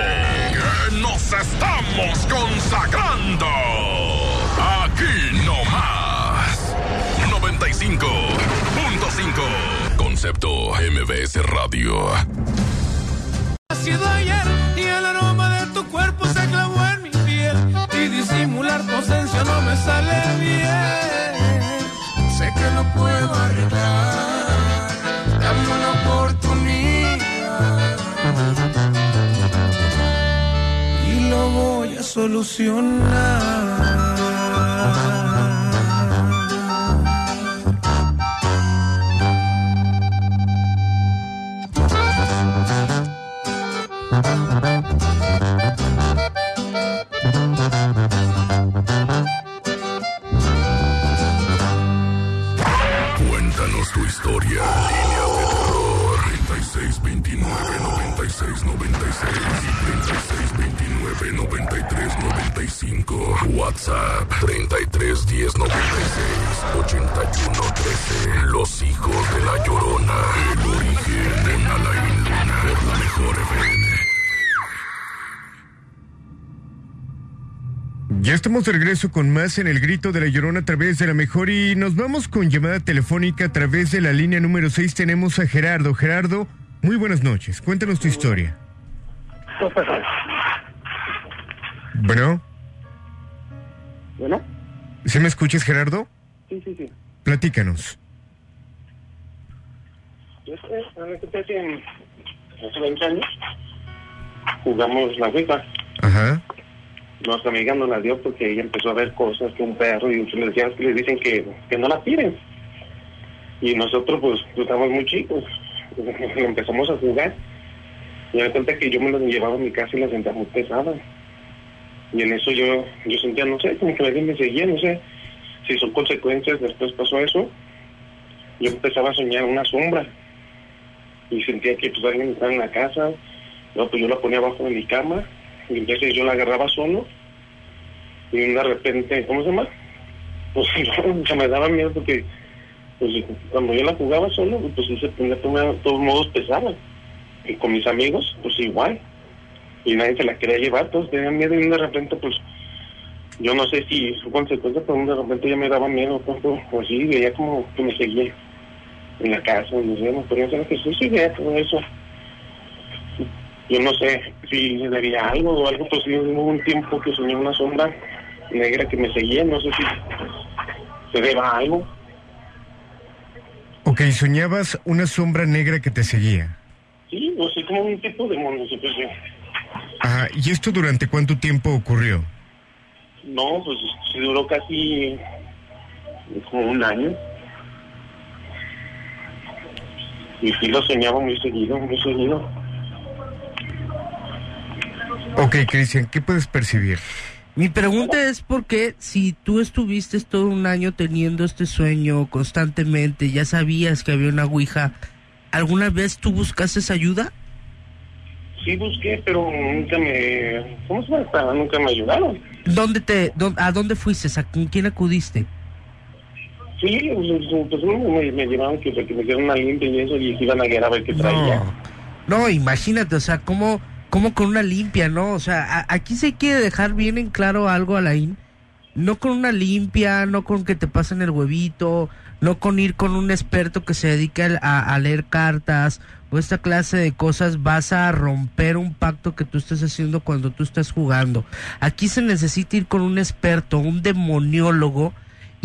Speaker 3: Que nos estamos consagrando. Aquí no más. 95.5. Concepto MBS Radio.
Speaker 22: Sido ayer y el aroma de tu cuerpo se clavó en mi piel y disimular no sale bien. Sé que no puedo arreglar, dame una oportunidad y lo voy a solucionar.
Speaker 2: Estamos de regreso con más en el grito de la llorona a través de la mejor y nos vamos con llamada telefónica a través de la línea número 6. Tenemos a Gerardo. Gerardo, muy buenas noches. Cuéntanos tu historia. Bueno,
Speaker 25: Bueno,
Speaker 2: ¿sí me escuchas, Gerardo?
Speaker 25: sí, sí, sí.
Speaker 2: Platícanos.
Speaker 25: Yo hace 20 años jugamos la FIFA.
Speaker 2: Ajá.
Speaker 25: Nuestra amiga nos la dio porque ella empezó a ver cosas que un perro y le decían que le dicen que, que no la tiren. Y nosotros pues, pues estábamos muy chicos. Empezamos a jugar. Y me cuenta que yo me la llevaba a mi casa y la sentía muy pesada. Y en eso yo, yo sentía, no sé, como que alguien me seguía, no sé si son consecuencias. Después pasó eso. Yo empezaba a soñar una sombra. Y sentía que pues alguien estaba en la casa. Luego pues yo la ponía abajo de mi cama. Y entonces yo la agarraba solo. Y de repente, ¿cómo se llama? Pues se me daba miedo porque pues cuando yo la jugaba solo, pues se ponía de todos modos pesada. Y con mis amigos, pues igual. Y nadie se la quería llevar, todos tenían miedo y de repente pues yo no sé si su consecuencia, pero de repente ya me daba miedo, pues, pues sí, veía como que me seguía en la casa, no sé, me ponía a hacer ejercicio y veía todo eso. Yo no sé si debía algo o algo, pues hubo un tiempo que soñé una sombra negra que me seguía, no sé si se deba a algo.
Speaker 2: Ok, soñabas una sombra negra que te seguía.
Speaker 25: Sí, no sé, como un tipo de mono, se decir.
Speaker 2: Ajá, ¿y esto durante cuánto tiempo ocurrió?
Speaker 25: No, pues duró casi como un año. Y sí lo soñaba muy seguido, muy seguido.
Speaker 2: Ok, Cristian, ¿qué puedes percibir?
Speaker 1: Mi pregunta es porque si tú estuviste todo un año teniendo este sueño constantemente, ya sabías que había una ouija, ¿alguna vez tú buscaste esa ayuda?
Speaker 25: Sí busqué, pero nunca me... ¿Cómo se llama? Nunca me ayudaron.
Speaker 1: ¿Dónde te, ¿A dónde fuiste? ¿A con quién acudiste?
Speaker 25: Sí, pues, pues, me, me llevaron que, que me dieron una limpia y eso, y se iban a a ver qué traía.
Speaker 1: No, imagínate, o sea, ¿cómo, cómo con una limpia, no? O sea, aquí se quiere dejar bien en claro algo, Alain. No con una limpia, no con que te pasen el huevito, no con ir con un experto que se dedique a, a leer cartas o esta clase de cosas, vas a romper un pacto que tú estás haciendo cuando tú estás jugando. Aquí se necesita ir con un experto, un demoniólogo,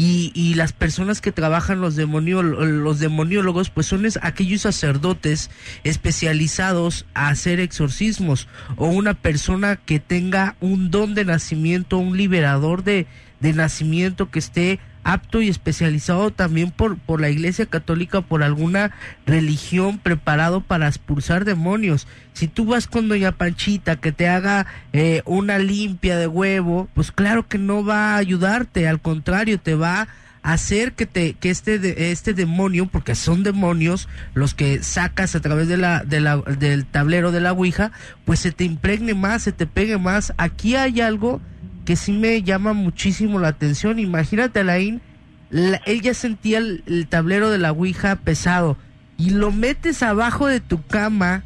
Speaker 1: y, y las personas que trabajan los, demonio, los demoniólogos pues son es- aquellos sacerdotes especializados a hacer exorcismos o una persona que tenga un don de nacimiento, un liberador de, de nacimiento que esté apto y especializado también por, por la Iglesia Católica, por alguna religión preparado para expulsar demonios. Si tú vas con Doña Panchita que te haga eh, una limpia de huevo, pues claro que no va a ayudarte, al contrario, te va a hacer que te que este este demonio porque son demonios los que sacas a través de la, de la del tablero de la ouija pues se te impregne más se te pegue más aquí hay algo que sí me llama muchísimo la atención. Imagínate, Alain, la- él ya sentía el, el tablero de la Ouija pesado y lo metes abajo de tu cama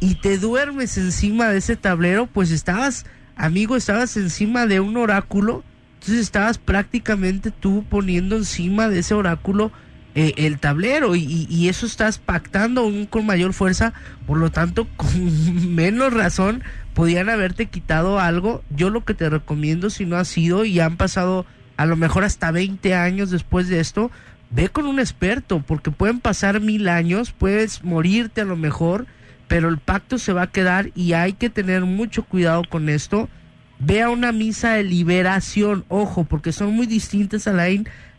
Speaker 1: y te duermes encima de ese tablero, pues estabas, amigo, estabas encima de un oráculo, entonces estabas prácticamente tú poniendo encima de ese oráculo eh, el tablero y, eso estás pactando aún con mayor fuerza, por lo tanto, con menos razón podían haberte quitado algo. Yo lo que te recomiendo, si no has sido y han pasado a lo mejor hasta 20 años después de esto, ve con un experto, porque pueden pasar mil años, puedes morirte a lo mejor, pero el pacto se va a quedar y hay que tener mucho cuidado con esto. Ve a una misa de liberación, ojo, porque son muy distintas a la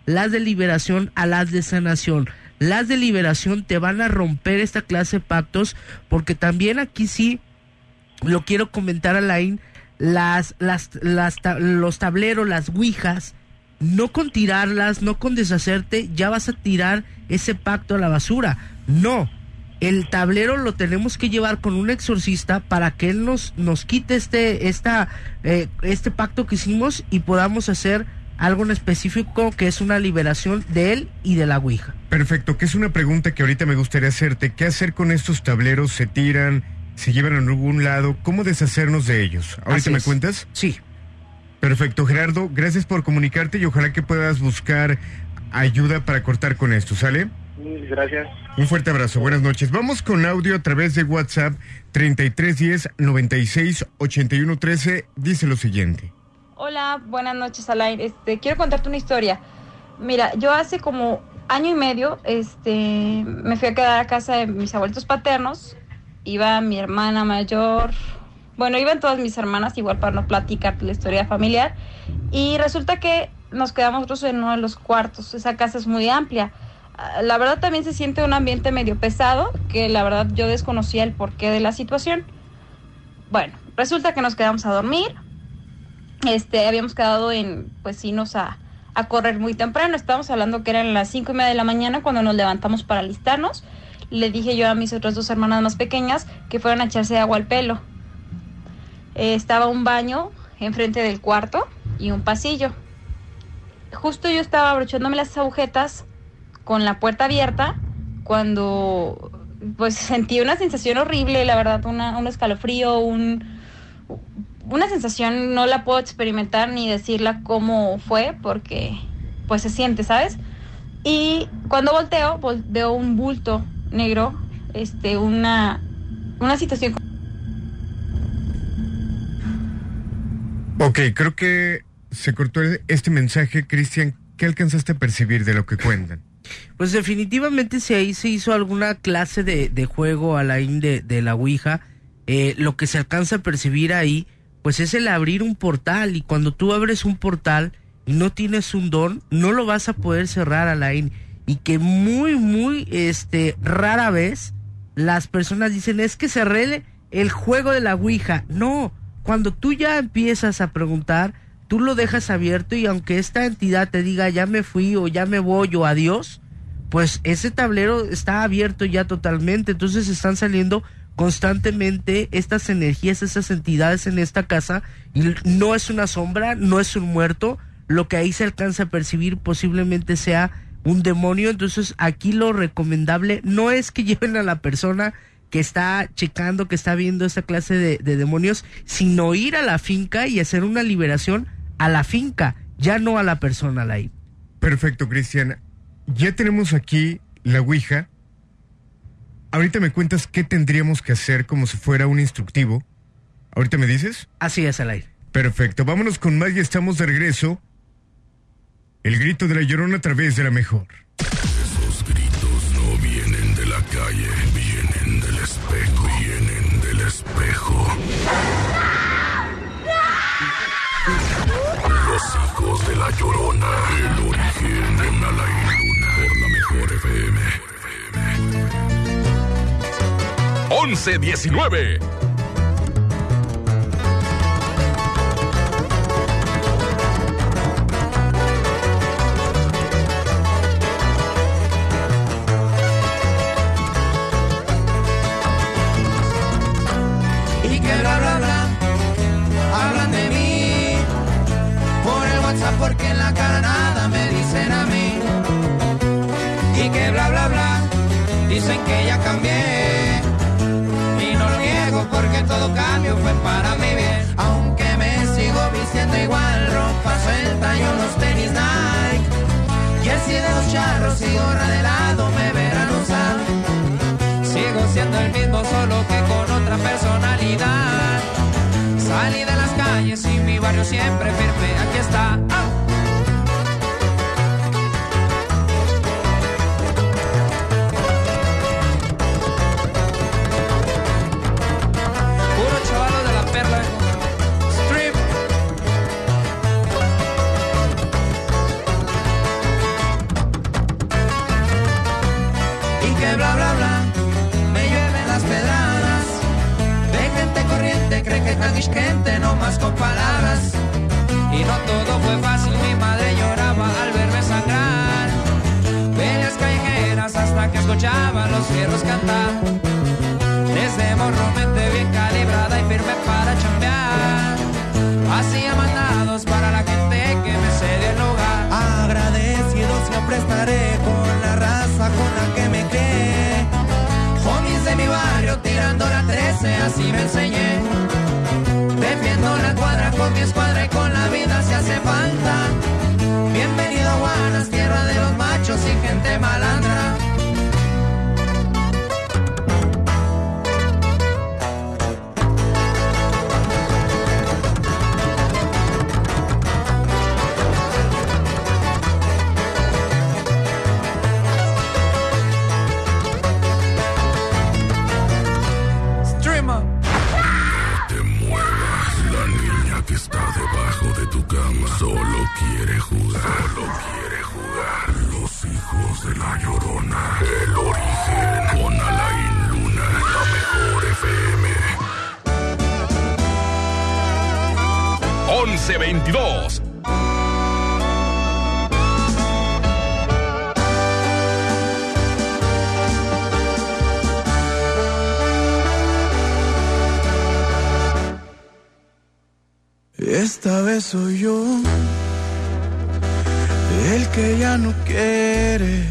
Speaker 1: las de liberación a las de sanación. Las de liberación te van a romper esta clase de pactos, porque también aquí sí lo quiero comentar Alain, las, las, las, los tableros, las ouijas, no con tirarlas, no con deshacerte, ya vas a tirar ese pacto a la basura. No, el tablero lo tenemos que llevar con un exorcista para que él nos, nos quite este, esta, eh, este pacto que hicimos y podamos hacer algo en específico que es una liberación de él y de la ouija.
Speaker 2: Perfecto, que es una pregunta que ahorita me gustaría hacerte. ¿Qué hacer con estos tableros? ¿Se tiran? ¿Se llevan a algún lado? ¿Cómo deshacernos de ellos? ¿Ahorita
Speaker 1: Así
Speaker 2: me
Speaker 1: es.
Speaker 2: cuentas?
Speaker 1: Sí.
Speaker 2: Perfecto, Gerardo, gracias por comunicarte y ojalá que puedas buscar ayuda para cortar con esto, ¿sale?
Speaker 25: Gracias.
Speaker 2: Un fuerte abrazo, buenas noches. Vamos con audio a través de WhatsApp 3310 96 81 13. Dice lo siguiente.
Speaker 26: Hola, buenas noches, Alain. Este, quiero contarte una historia. Mira, yo hace como año y medio, este, me fui a quedar a casa de mis abuelos paternos. Iba mi hermana mayor, bueno, iban todas mis hermanas, igual para no platicarte la historia familiar. Y resulta que nos quedamos nosotros en uno de los cuartos. Esa casa es muy amplia. Ah, La verdad también se siente un ambiente medio pesado, que la verdad yo desconocía el porqué de la situación. Bueno, resulta que nos quedamos a dormir este, habíamos quedado en, pues, irnos a, a correr muy temprano. Estábamos hablando que eran las cinco y media de la mañana cuando nos levantamos para alistarnos. Le dije yo a mis otras dos hermanas más pequeñas que fueran a echarse agua al pelo. Eh, estaba un baño enfrente del cuarto y un pasillo. Justo yo estaba abrochándome las agujetas con la puerta abierta cuando pues sentí una sensación horrible, la verdad, una, un escalofrío, un, una sensación no la puedo experimentar ni decirla cómo fue porque pues se siente, ¿sabes? Y cuando volteo, vol- veo un bulto negro, este, una, una situación
Speaker 2: Ok, creo que se cortó este mensaje, Cristian. ¿Qué alcanzaste a percibir de lo que cuentan?
Speaker 1: Pues definitivamente si ahí se hizo alguna clase de, de juego a la de, de la Ouija, eh, lo que se alcanza a percibir ahí, pues es el abrir un portal y cuando tú abres un portal y no tienes un don, no lo vas a poder cerrar a la Y y que muy, muy, este, rara vez las personas dicen es que cerré el juego de la Ouija. No, cuando tú ya empiezas a preguntar, tú lo dejas abierto y aunque esta entidad te diga ya me fui o ya me voy o adiós, pues ese tablero está abierto ya totalmente. Entonces están saliendo constantemente estas energías, esas entidades en esta casa y no es una sombra, no es un muerto, lo que ahí se alcanza a percibir posiblemente sea un demonio, entonces aquí lo recomendable no es que lleven a la persona que está checando, que está viendo esa clase de, de demonios, sino ir a la finca y hacer una liberación a la finca, ya no a la persona, Lai.
Speaker 2: Perfecto, Cristian. Ya tenemos aquí la Ouija. Ahorita me cuentas qué tendríamos que hacer como si fuera un instructivo. ¿Ahorita me dices?
Speaker 1: Así es, al aire.
Speaker 2: Perfecto, vámonos con más y estamos de regreso. El grito de la llorona a través de la mejor.
Speaker 3: Esos gritos no vienen de la calle, vienen del espejo, vienen del espejo. Los hijos de la llorona,
Speaker 8: 1119.
Speaker 27: y que bla bla bla hablan de mí. Por el WhatsApp porque en la cara nada me dicen a mí. Y que bla bla bla dicen que ya cambié porque todo cambio fue para mi bien aunque me sigo vistiendo igual ropa suelta y unos tenis Nike jersey de los charros y gorra de lado me verán usar Sigo siendo el mismo, solo que con otra personalidad. Salí de las calles y mi barrio siempre firme. Aquí está. Cree que tan gente no más con palabras. Y no todo fue fácil mi madre lloraba al verme sangrar. Peleas callejeras hasta que escuchaba los fierros cantar. Desde morro mente bien calibrada y firme para chambear. Hacía mandados para la gente que me cede el lugar agradecido siempre estaré con la raza con la que de mi barrio tirando la 13 así me enseñé. Defiendo la cuadra con mi escuadra y con la vida si hace falta. Bienvenido a Guanas tierra de los machos y gente malandra
Speaker 3: quiere jugar. Solo quiere jugar. Los hijos de la llorona. El origen. Con Alain Luna. La mejor FM.
Speaker 8: 1122.
Speaker 27: Esta vez soy yo que ya no quiere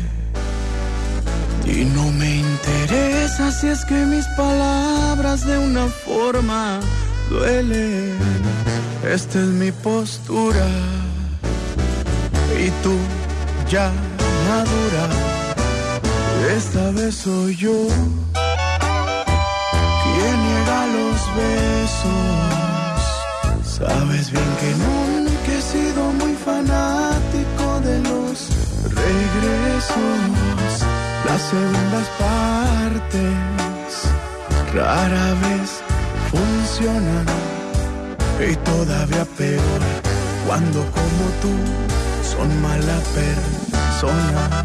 Speaker 27: y no me interesa si es que mis palabras de una forma duelen. Esta es mi postura y tú ya madura. Esta vez soy yo quien niega los besos. Sabes bien que nunca he sido muy fanático regresos. Las segundas partes rara vez funcionan. Y todavía peor cuando como tú son mala persona.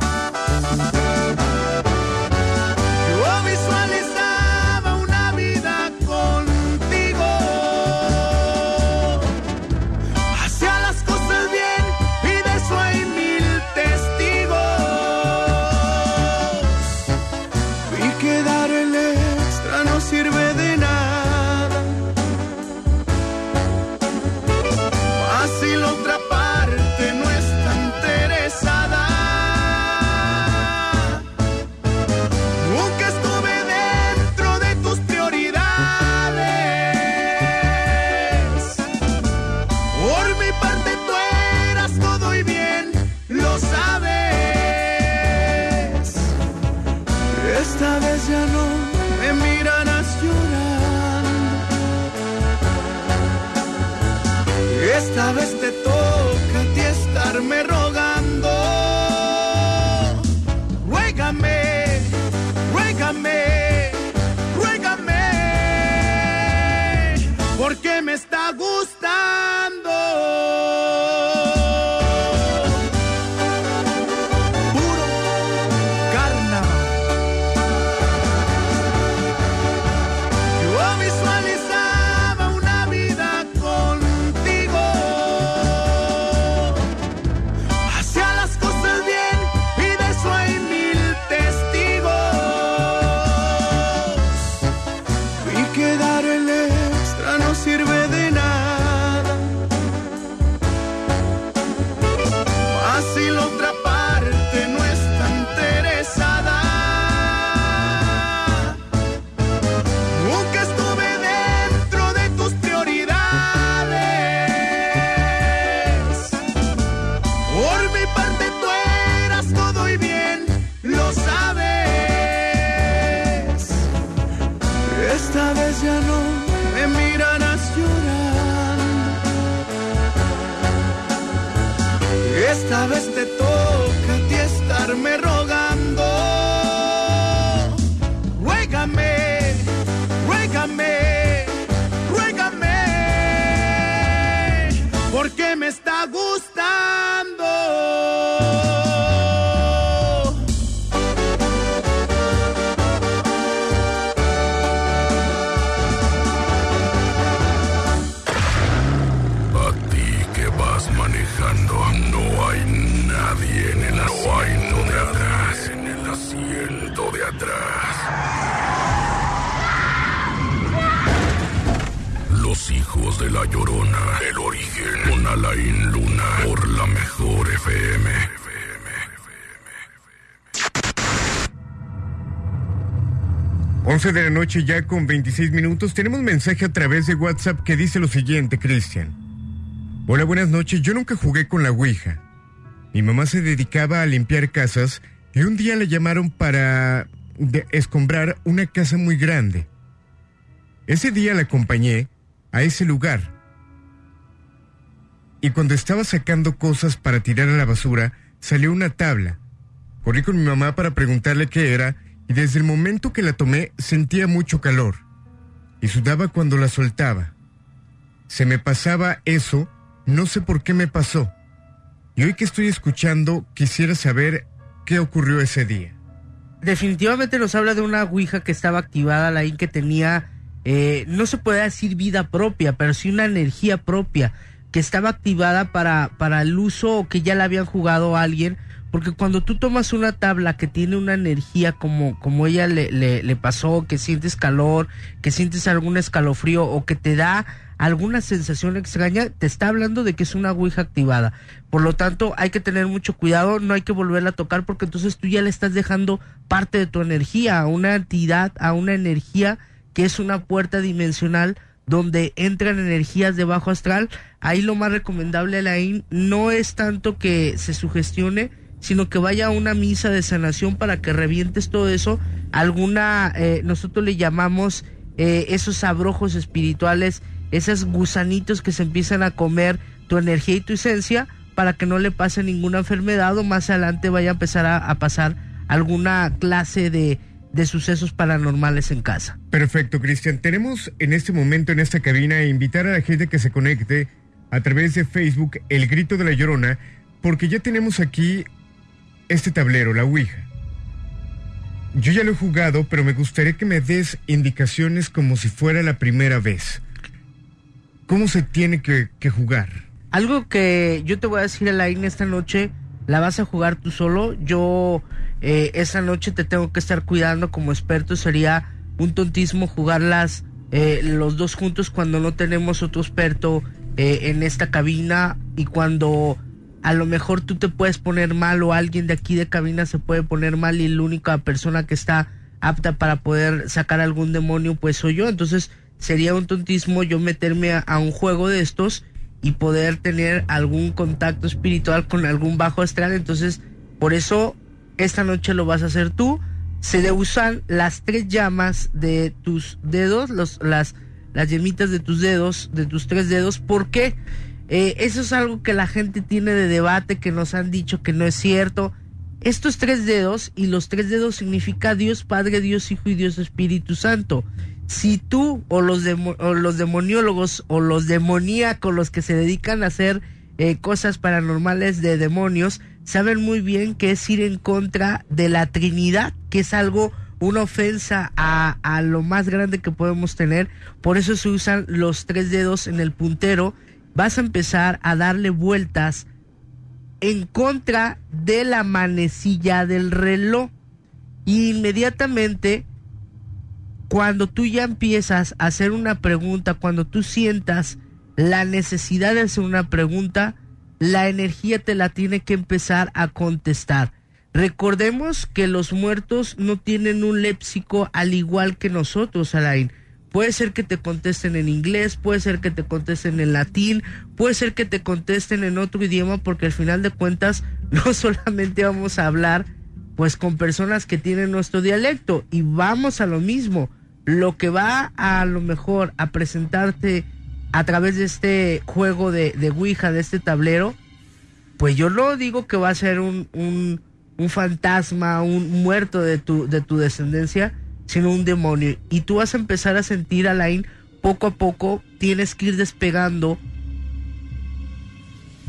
Speaker 3: Con Alain Luna, por la mejor FM.
Speaker 2: 11 de la noche ya con 26 minutos. Tenemos mensaje a través de WhatsApp que dice lo siguiente, Cristian. Hola, buenas noches. Yo nunca jugué con la Ouija. Mi mamá se dedicaba a limpiar casas y un día le llamaron para escombrar una casa muy grande. Ese día la acompañé a ese lugar. Y cuando estaba sacando cosas para tirar a la basura, salió una tabla. Corrí con mi mamá para preguntarle qué era y desde el momento que la tomé sentía mucho calor y sudaba cuando la soltaba. Se me pasaba eso, no sé por qué me pasó. Y hoy que estoy escuchando, quisiera saber qué ocurrió ese día.
Speaker 1: definitivamente nos habla de una Ouija que estaba activada, la que tenía, eh, no se puede decir vida propia, pero sí una energía propia, que estaba activada para, para el uso o que ya la habían jugado alguien, porque cuando tú tomas una tabla que tiene una energía como, como ella le, le, le pasó, que sientes calor, que sientes algún escalofrío o que te da alguna sensación extraña, te está hablando de que es una Ouija activada. Por lo tanto, hay que tener mucho cuidado, no hay que volverla a tocar porque entonces tú ya le estás dejando parte de tu energía a una entidad, a una energía que es una puerta dimensional donde entran energías de bajo astral. Ahí lo más recomendable, Alain, no es tanto que se sugestione, sino que vaya a una misa de sanación para que revientes todo eso. Alguna, eh, nosotros le llamamos eh, esos abrojos espirituales, esos gusanitos que se empiezan a comer tu energía y tu esencia para que no le pase ninguna enfermedad o más adelante vaya a empezar a, a pasar alguna clase de, de sucesos paranormales en casa.
Speaker 2: Perfecto, Cristian. Tenemos en este momento en esta cabina a invitar a la gente que se conecte a través de Facebook El Grito de la Llorona, porque ya tenemos aquí este tablero, la Ouija. Yo ya lo he jugado, pero me gustaría que me des indicaciones como si fuera la primera vez. ¿Cómo se tiene que, que jugar?
Speaker 1: Algo que yo te voy a decir, Alain, esta noche la vas a jugar tú solo. Yo eh, esta noche te tengo que estar cuidando como experto. Sería un tontismo jugarlas eh, los dos juntos cuando no tenemos otro experto eh, en esta cabina y cuando a lo mejor tú te puedes poner mal o alguien de aquí de cabina se puede poner mal y la única persona que está apta para poder sacar algún demonio pues soy yo. Entonces sería un tontismo yo meterme a un juego de estos y poder tener algún contacto espiritual con algún bajo astral. Entonces por eso esta noche lo vas a hacer tú. Se usan las tres llamas de tus dedos, los, las, las yemitas de tus dedos, de tus tres dedos. ¿Por qué? Eh, eso es algo que la gente tiene de debate, que nos han dicho que no es cierto. Estos tres dedos, y los tres dedos significa Dios Padre, Dios Hijo y Dios Espíritu Santo. Si tú o los, o los demoniólogos o los demoníacos, los que se dedican a hacer eh, cosas paranormales de demonios, saben muy bien que es ir en contra de la Trinidad, que es algo, una ofensa a, a lo más grande que podemos tener. Por eso se usan los tres dedos en el puntero. Vas a empezar a darle vueltas en contra de la manecilla del reloj. Y inmediatamente, cuando tú ya empiezas a hacer una pregunta, cuando tú sientas la necesidad de hacer una pregunta, la energía te la tiene que empezar a contestar. Recordemos que los muertos no tienen un léxico al igual que nosotros, Alain. Puede ser que te contesten en inglés, puede ser que te contesten en latín, puede ser que te contesten en otro idioma, porque al final de cuentas no solamente vamos a hablar pues con personas que tienen nuestro dialecto y vamos a lo mismo. Lo que va a, lo mejor a presentarte a través de este juego de, de Ouija, de este tablero, pues yo no digo que va a ser un, un, un fantasma, un muerto de tu, de tu descendencia, sino un demonio. Y tú vas a empezar a sentir, Alain, poco a poco tienes que ir despegando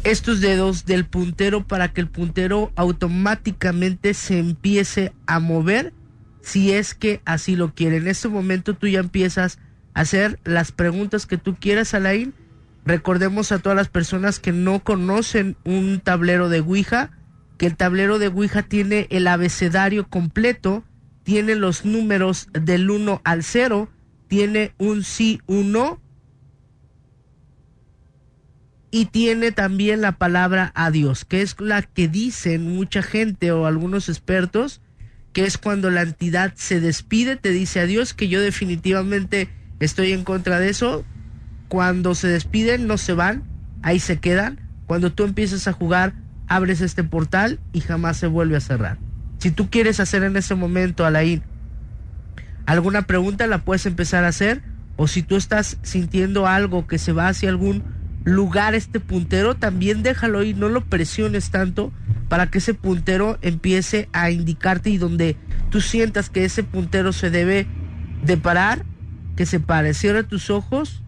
Speaker 1: estos dedos del puntero para que el puntero automáticamente se empiece a mover si es que así lo quiere. En este momento tú ya empiezas hacer las preguntas que tú quieras, Alain. Recordemos a todas las personas que no conocen un tablero de Ouija, que el tablero de Ouija tiene el abecedario completo, tiene los números del 1 al 0, tiene un sí, un no, y tiene también la palabra adiós, que es la que dicen mucha gente o algunos expertos, que es cuando la entidad se despide, te dice adiós, que yo definitivamente estoy en contra de eso. Cuando se despiden, no se van, ahí se quedan. Cuando tú empiezas a jugar, abres este portal y jamás se vuelve a cerrar. Si tú quieres hacer en ese momento, Alain, alguna pregunta, la puedes empezar a hacer. O si tú estás sintiendo algo que se va hacia algún lugar este puntero, también déjalo ir, no lo presiones tanto para que ese puntero empiece a indicarte y donde tú sientas que ese puntero se debe de parar, que se pare. Cierra tus ojos.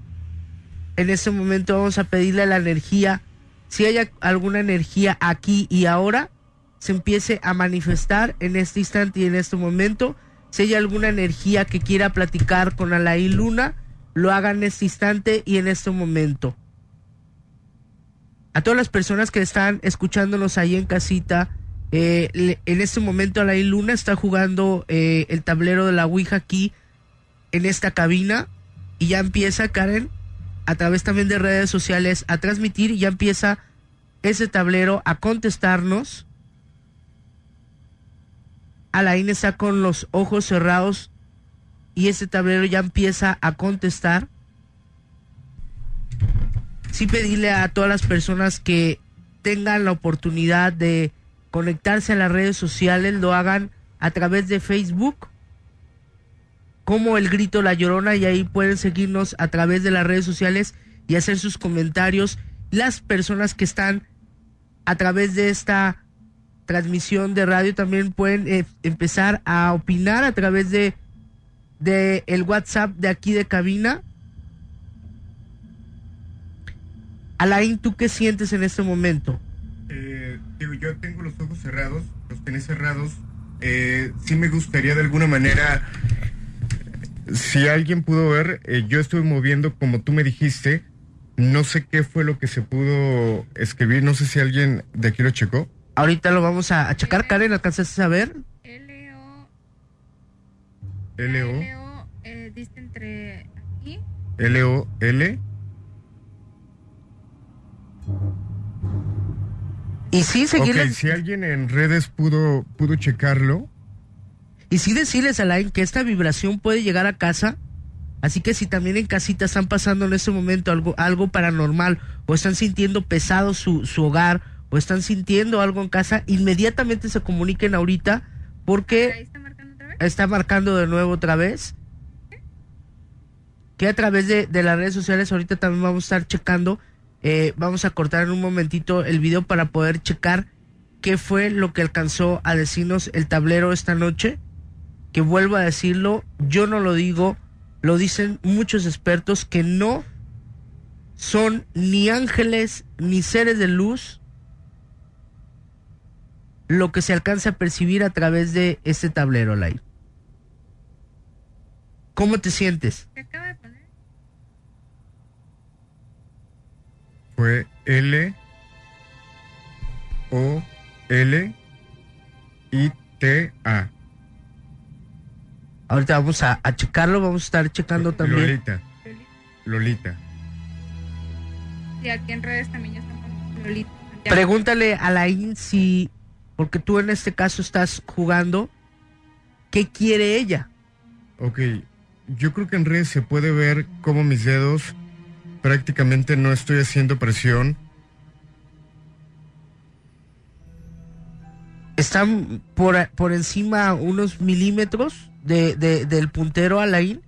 Speaker 1: En ese momento vamos a pedirle a la energía, si hay alguna energía aquí y ahora, se empiece a manifestar en este instante y en este momento. Si hay alguna energía que quiera platicar con Alain Luna, lo haga en este instante y en este momento a todas las personas que están escuchándonos ahí en casita. eh, en este momento Alain Luna está jugando eh, el tablero de la Ouija aquí en esta cabina y ya empieza Karen a través también de redes sociales a transmitir y ya empieza ese tablero a contestarnos. Alain está con los ojos cerrados y ese tablero ya empieza a contestar sí pedirle a todas las personas que tengan la oportunidad de conectarse a las redes sociales, lo hagan a través de Facebook, como el grito La Llorona, y ahí pueden seguirnos a través de las redes sociales y hacer sus comentarios. Las personas que están a través de esta transmisión de radio también pueden eh, empezar a opinar a través de, de el WhatsApp de aquí de cabina Alain, ¿tú qué sientes en este momento?
Speaker 2: Eh, yo tengo los ojos cerrados, los estén cerrados, eh, sí me gustaría de alguna manera, si alguien pudo ver, eh, yo estuve moviendo como tú me dijiste, no sé qué fue lo que se pudo escribir, no sé si alguien de aquí lo checó.
Speaker 1: Ahorita lo vamos a, a checar, Karen, ¿alcanzaste a ver?
Speaker 2: L-O,
Speaker 28: Eh, entre aquí.
Speaker 2: L-O-L.
Speaker 1: Y sí, seguirle-
Speaker 2: Ok, si alguien en redes pudo, pudo checarlo,
Speaker 1: Y sí decirles a Alain que esta vibración puede llegar a casa. Así que si también en casita están pasando en este momento algo, algo paranormal, o están sintiendo pesado su, su hogar, o están sintiendo algo en casa, inmediatamente se comuniquen ahorita, porque está marcando de nuevo otra vez. Que a través de, de las redes sociales ahorita también vamos a estar checando. eh, vamos a cortar en un momentito el video para poder checar qué fue lo que alcanzó a decirnos el tablero esta noche. Que vuelvo a decirlo, yo no lo digo, lo dicen muchos expertos que no son ni ángeles ni seres de luz lo que se alcanza a percibir a través de este tablero, Lai. ¿Cómo te sientes?
Speaker 2: fue L O L I T A.
Speaker 1: Ahorita vamos a, a checarlo, vamos a estar checando también.
Speaker 2: Lolita. Lolita.
Speaker 28: Y aquí en redes también ya están poniendo Lolita.
Speaker 1: Pregúntale a Laín si, porque tú en este caso estás jugando, ¿qué quiere ella?
Speaker 2: Ok, yo creo que en redes se puede ver cómo mis dedos prácticamente no estoy haciendo presión.
Speaker 1: Están por, por encima unos milímetros de, de- del puntero a Laín.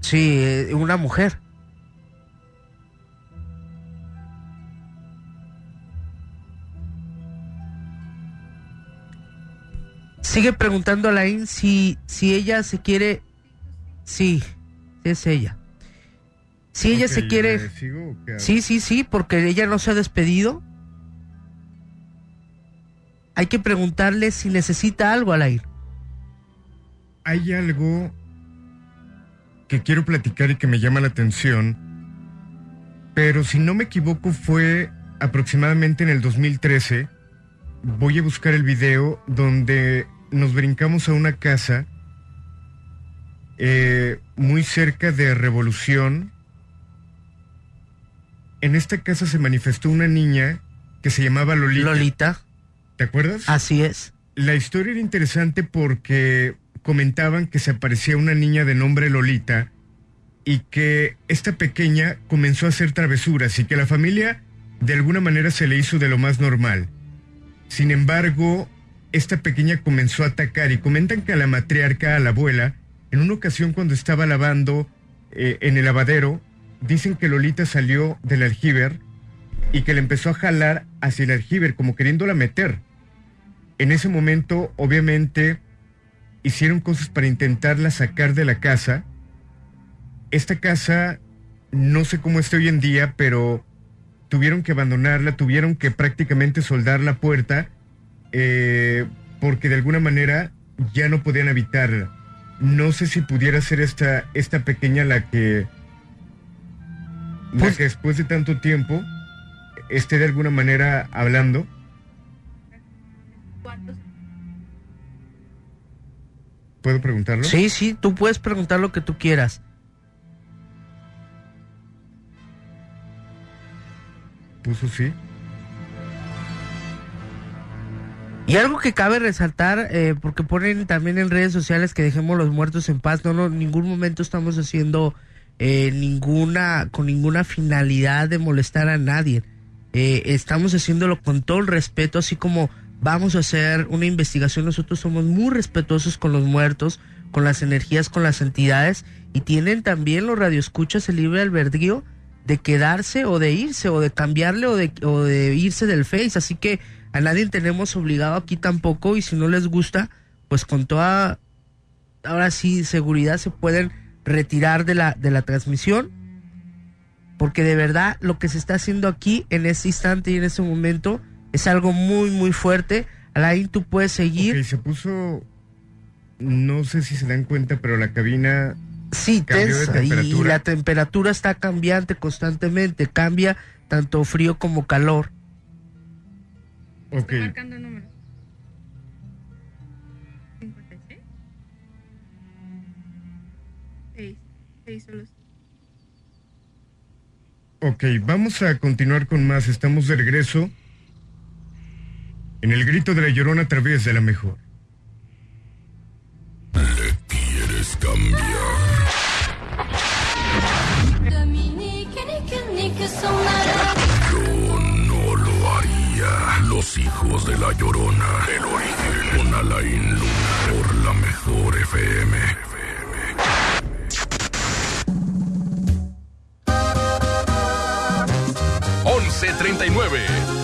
Speaker 1: Sí, eh, una mujer. Sigue preguntando a Laín si, si ella se quiere. Sí, es ella. Si ella se quiere. Sí, sí, sí, porque ella no se ha despedido. Hay que preguntarle si necesita algo al aire.
Speaker 2: Hay algo que quiero platicar y que me llama la atención, pero si no me equivoco fue aproximadamente en el 2013. Voy a buscar el video donde nos brincamos a una casa eh, muy cerca de Revolución. En esta casa se manifestó una niña que se llamaba Lolita.
Speaker 1: Lolita.
Speaker 2: ¿Te acuerdas?
Speaker 1: Así es.
Speaker 2: La historia era interesante porque comentaban que se aparecía una niña de nombre Lolita y que esta pequeña comenzó a hacer travesuras y que la familia de alguna manera se le hizo de lo más normal. Sin embargo, esta pequeña comenzó a atacar y comentan que a la matriarca, a la abuela, en una ocasión cuando estaba lavando eh, en el lavadero, dicen que Lolita salió del aljiber y que le empezó a jalar hacia el aljiber como queriéndola meter. En ese momento, obviamente, hicieron cosas para intentarla sacar de la casa. Esta casa, no sé cómo está hoy en día, pero tuvieron que abandonarla, tuvieron que prácticamente soldar la puerta, eh, porque de alguna manera ya no podían habitarla. No sé si pudiera ser esta, esta pequeña la que, la que después de tanto tiempo esté de alguna manera hablando. ¿Puedo preguntarlo?
Speaker 1: Sí, sí, tú puedes preguntar lo que tú quieras.
Speaker 2: Puso sí.
Speaker 1: Y algo que cabe resaltar, eh, porque ponen también en redes sociales que dejemos los muertos en paz. No, no, en ningún momento estamos haciendo eh, ninguna, con ninguna finalidad de molestar a nadie. Eh, estamos haciéndolo con todo el respeto, así como vamos a hacer una investigación. Nosotros somos muy respetuosos con los muertos, con las energías, con las entidades, y tienen también los radioescuchas el libre albedrío de quedarse o de irse, o de cambiarle, o de, o de irse del Face. Así que a nadie tenemos obligado aquí tampoco, y si no les gusta, pues con toda, ahora sí, seguridad se pueden retirar de la, de la transmisión. Porque de verdad lo que se está haciendo aquí en este instante y en este momento es algo muy, muy fuerte. Alain, tú puedes seguir.
Speaker 2: Ok, se puso. No sé si se dan cuenta, pero la cabina.
Speaker 1: Sí, tensa y la temperatura está cambiante constantemente, cambia tanto frío como calor.
Speaker 2: Ok.
Speaker 28: Marcando el número. 56. 6. 6 solo.
Speaker 2: Ok, vamos a continuar con más. Estamos de regreso en el grito de la llorona a través de la mejor.
Speaker 3: ¿Quieres cambiar? Yo no lo haría. Los hijos de la llorona. El origen. Con Alain Luna. Por la mejor FM.
Speaker 8: 1139.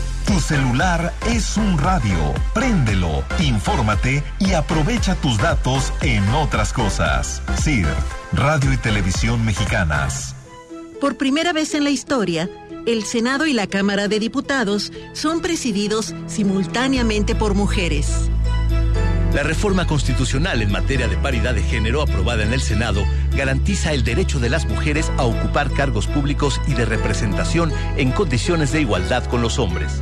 Speaker 12: Tu celular es un radio. Préndelo, infórmate y aprovecha tus datos en otras cosas. CIRT, Radio y Televisión Mexicanas.
Speaker 16: Por primera vez en la historia, el Senado y la Cámara de Diputados son presididos simultáneamente por mujeres.
Speaker 17: La reforma constitucional en materia de paridad de género aprobada en el Senado garantiza el derecho de las mujeres a ocupar cargos públicos y de representación en condiciones de igualdad con los hombres.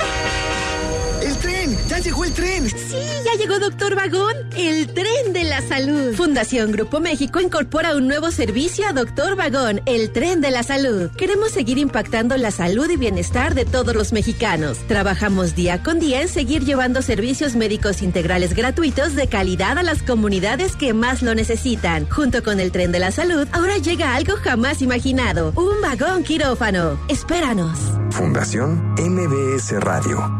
Speaker 29: Bye. tren! ¡Ya llegó el tren!
Speaker 30: Sí, ya llegó Doctor Vagón, el tren de la salud. Fundación Grupo México incorpora un nuevo servicio a Doctor Vagón, el tren de la salud. Queremos seguir impactando la salud y bienestar de todos los mexicanos. Trabajamos día con día en seguir llevando servicios médicos integrales gratuitos de calidad a las comunidades que más lo necesitan. Junto con el tren de la salud, ahora llega algo jamás imaginado, un vagón quirófano. Espéranos.
Speaker 31: Fundación MBS Radio.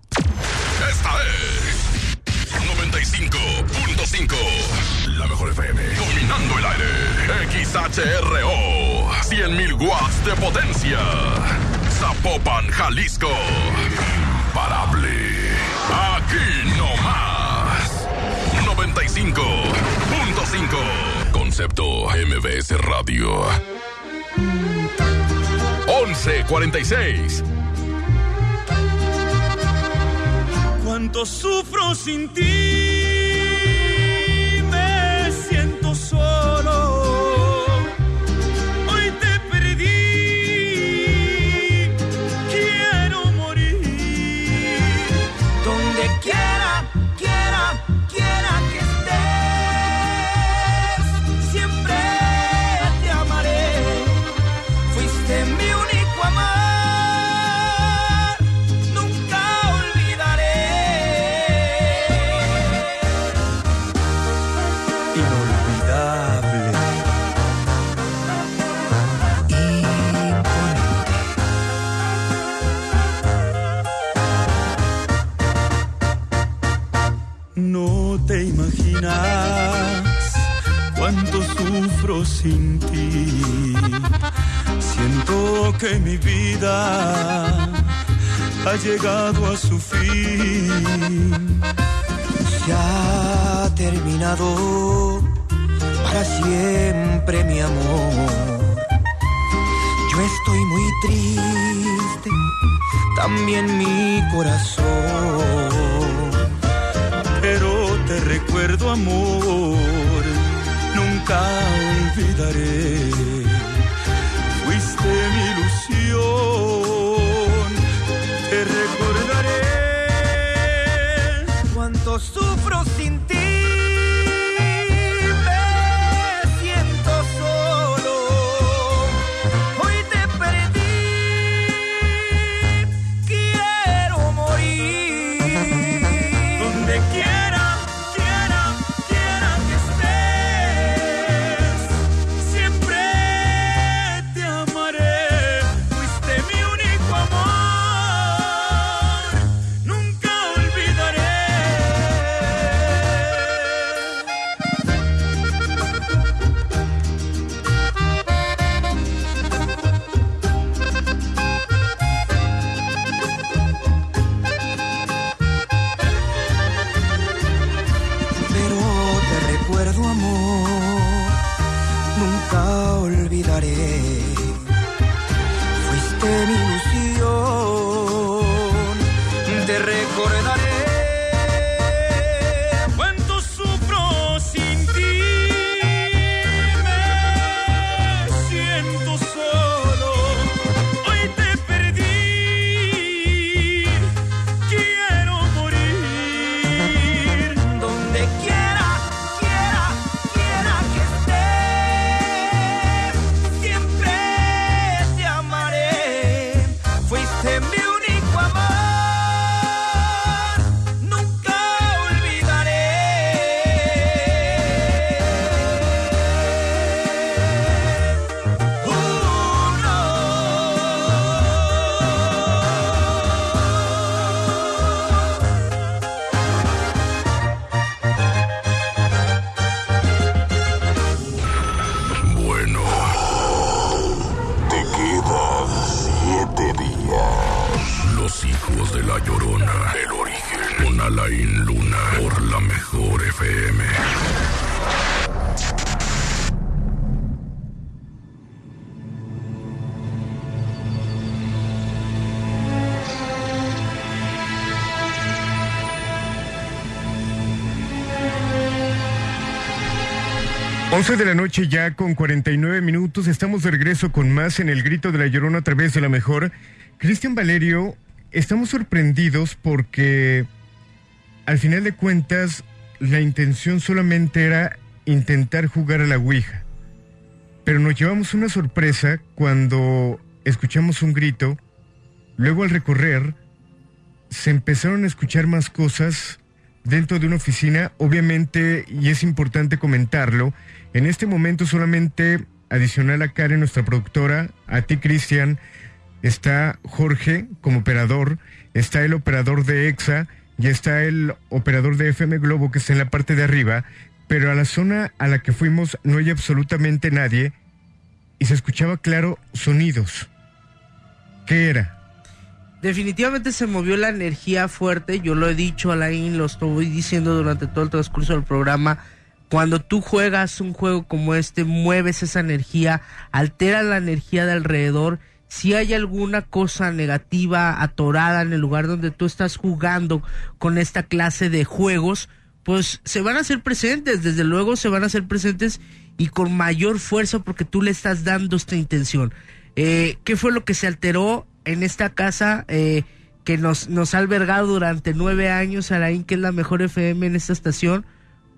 Speaker 3: 95.5. La mejor FM. Dominando el aire. XHRO. 100.000 watts de potencia. Zapopan, Jalisco. Imparable. Aquí no más. 95.5. Concepto MBS Radio. 1146.
Speaker 18: Cuánto sufro sin ti, sin ti. Siento que mi vida ha llegado a su fin.
Speaker 32: Ya ha terminado para siempre mi amor. Yo estoy muy triste, también mi corazón.
Speaker 18: Pero te recuerdo amor, nunca olvidaré. Fuiste mi ilusión, te recordaré.
Speaker 8: Cuánto sufro sin
Speaker 2: 11 de la noche ya con 49 minutos. Estamos de regreso con más en el grito de la llorona a través de la mejor. Cristian Valerio, estamos sorprendidos porque al final de cuentas la intención solamente era intentar jugar a la Ouija. Pero nos llevamos una sorpresa cuando escuchamos un grito. Luego al recorrer se empezaron a escuchar más cosas dentro de una oficina. Obviamente, y es importante comentarlo, en este momento solamente adicional a Karen, nuestra productora, a ti Cristian, está Jorge como operador, está el operador de EXA y está el operador de FM Globo que está en la parte de arriba, pero a la zona a la que fuimos no hay absolutamente nadie y se escuchaba claro sonidos. ¿Qué era?
Speaker 1: Definitivamente se movió la energía fuerte, yo lo he dicho, Alain, lo estoy diciendo durante todo el transcurso del programa cuando tú juegas un juego como este, mueves esa energía, altera la energía de alrededor. Si hay alguna cosa negativa atorada en el lugar donde tú estás jugando con esta clase de juegos, pues se van a hacer presentes, desde luego se van a hacer presentes y con mayor fuerza porque tú le estás dando esta intención. Eh, ¿Qué fue lo que se alteró en esta casa eh, que nos, nos ha albergado durante nueve años, Araín, que es la mejor FM en esta estación?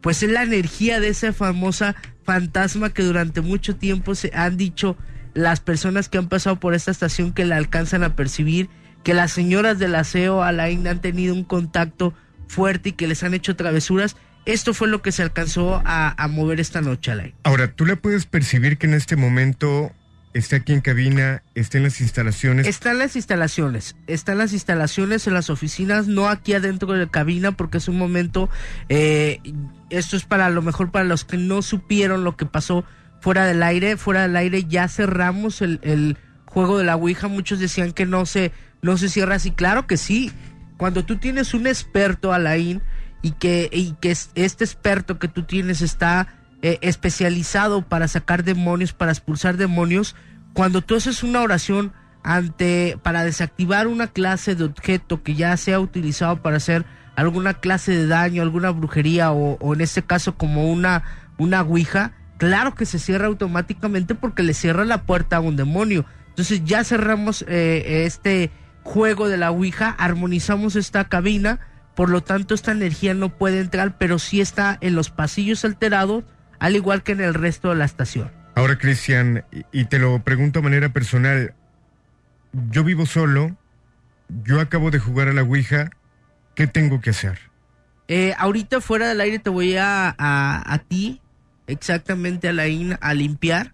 Speaker 1: Pues es la energía de esa famosa fantasma que durante mucho tiempo se han dicho las personas que han pasado por esta estación que la alcanzan a percibir, que las señoras del aseo Alain han tenido un contacto fuerte y que les han hecho travesuras. Esto fue lo que se alcanzó a, a mover esta noche, Alain.
Speaker 2: Ahora, ¿tú le puedes percibir que en este momento está aquí en cabina, está en las instalaciones.
Speaker 1: Está en las instalaciones, está en las instalaciones, en las oficinas, no aquí adentro de la cabina, porque es un momento, eh, esto es para lo mejor para los que no supieron lo que pasó fuera del aire, fuera del aire ya cerramos el, el juego de la Ouija, muchos decían que no se, no se cierra así, claro que sí, cuando tú tienes un experto, Alain, y que, y que este experto que tú tienes está eh, especializado para sacar demonios, para expulsar demonios, cuando tú haces una oración ante para desactivar una clase de objeto que ya sea utilizado para hacer alguna clase de daño, alguna brujería o, en este caso como una una ouija, claro que se cierra automáticamente porque le cierra la puerta a un demonio. Entonces ya cerramos eh, este juego de la ouija, armonizamos esta cabina, por lo tanto esta energía no puede entrar, pero sí está en los pasillos alterados al igual que en el resto de la estación.
Speaker 2: Ahora, Cristian, y te lo pregunto de manera personal, yo vivo solo, yo acabo de jugar a la Ouija, ¿qué tengo que hacer?
Speaker 1: Eh, ahorita fuera del aire te voy a, a, ti, exactamente a la IN, a limpiar,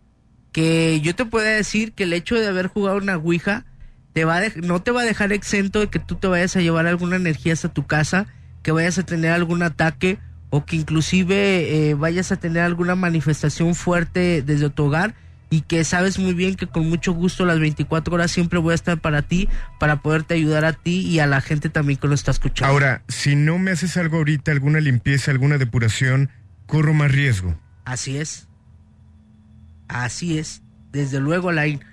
Speaker 1: que yo te puedo decir que el hecho de haber jugado una Ouija te va no te va a dejar exento de que tú te vayas a llevar alguna energía hasta tu casa, que vayas a tener algún ataque o que inclusive eh, vayas a tener alguna manifestación fuerte desde tu hogar y que sabes muy bien que con mucho gusto las 24 horas siempre voy a estar para ti, para poderte ayudar a ti y a la gente también que lo está escuchando.
Speaker 2: Ahora, si no me haces algo ahorita, alguna limpieza, alguna depuración, corro más riesgo.
Speaker 1: Así es. Así es. Desde luego, Alain.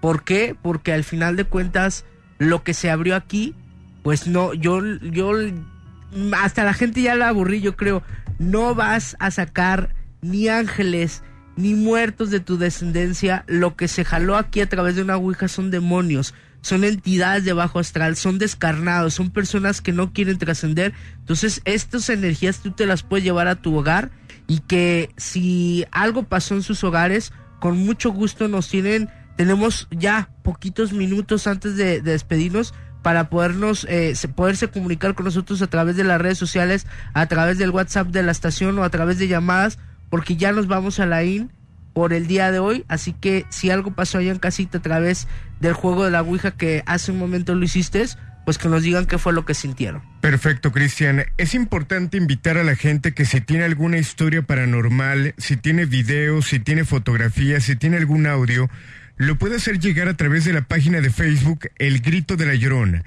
Speaker 1: ¿Por qué? Porque al final de cuentas, lo que se abrió aquí, pues no, yo, yo hasta la gente ya la aburrí, yo creo. No vas a sacar ni ángeles ni muertos de tu descendencia. Lo que se jaló aquí a través de una ouija son demonios, son entidades de bajo astral, son descarnados, son personas que no quieren trascender. Entonces, estas energías tú te las puedes llevar a tu hogar y que si algo pasó en sus hogares, con mucho gusto nos tienen. Tenemos ya poquitos minutos antes de despedirnos para podernos, eh, poderse comunicar con nosotros a través de las redes sociales, a través del WhatsApp de la estación o a través de llamadas, porque ya nos vamos a la IN por el día de hoy, así que si algo pasó allá en casita a través del juego de la Ouija que hace un momento lo hiciste, pues que nos digan qué fue lo que sintieron.
Speaker 2: Perfecto, Cristian. Es importante invitar a la gente que si tiene alguna historia paranormal, si tiene videos, si tiene fotografías, si tiene algún audio, lo puede hacer llegar a través de la página de Facebook El Grito de la Llorona.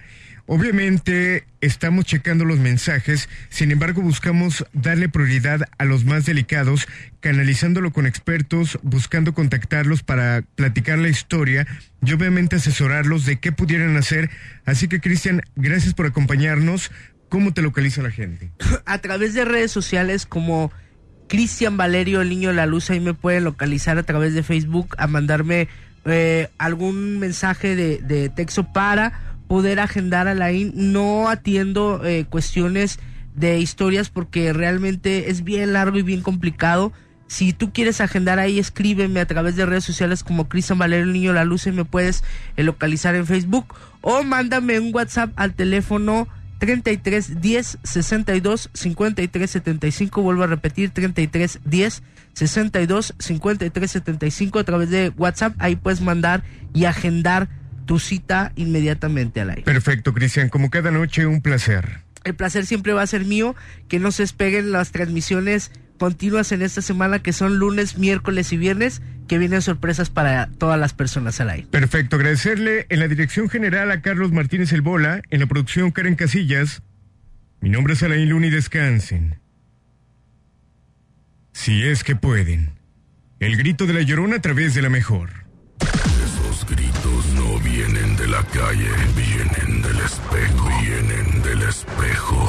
Speaker 2: Obviamente estamos checando los mensajes, sin embargo buscamos darle prioridad a los más delicados, canalizándolo con expertos, buscando contactarlos para platicar la historia y obviamente asesorarlos de qué pudieran hacer. Así que Cristian, gracias por acompañarnos. ¿Cómo te localiza la gente?
Speaker 1: A través de redes sociales como Cristian Valerio, el niño de la luz, ahí me pueden localizar a través de Facebook, a mandarme eh, algún mensaje de, texto para poder agendar a la IN. No atiendo eh, cuestiones de historias porque realmente es bien largo y bien complicado. Si tú quieres agendar ahí, escríbeme a través de redes sociales como Cristian Valerio el Niño la Luz y me puedes eh, localizar en Facebook o mándame un WhatsApp al teléfono 33 10 62 53 75. Vuelvo a repetir 33 10 62 53 75 a través de WhatsApp. Ahí puedes mandar y agendar tu cita inmediatamente al aire.
Speaker 2: Perfecto, Cristian. Como cada noche, un placer.
Speaker 1: El placer siempre va a ser mío. Que no se despeguen las transmisiones continuas en esta semana que son lunes, miércoles y viernes, que vienen sorpresas para todas las personas al aire.
Speaker 2: Perfecto, agradecerle en la dirección general a Carlos Martínez El Bola, en la producción Karen Casillas. Mi nombre es Alain Luna y descansen. Si es que pueden. El grito de la llorona a través de la mejor.
Speaker 3: Esos gritos no vienen de la calle, vienen del espejo, vienen del espejo.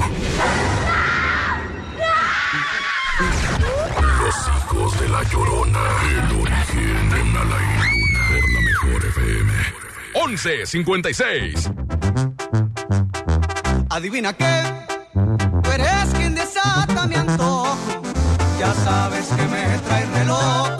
Speaker 3: Los hijos de la llorona. El origen en Alain Luna. Por la mejor FM.
Speaker 33: 1156.
Speaker 22: Adivina qué. Tú eres quien desata mi antojo. Ya sabes que me trae re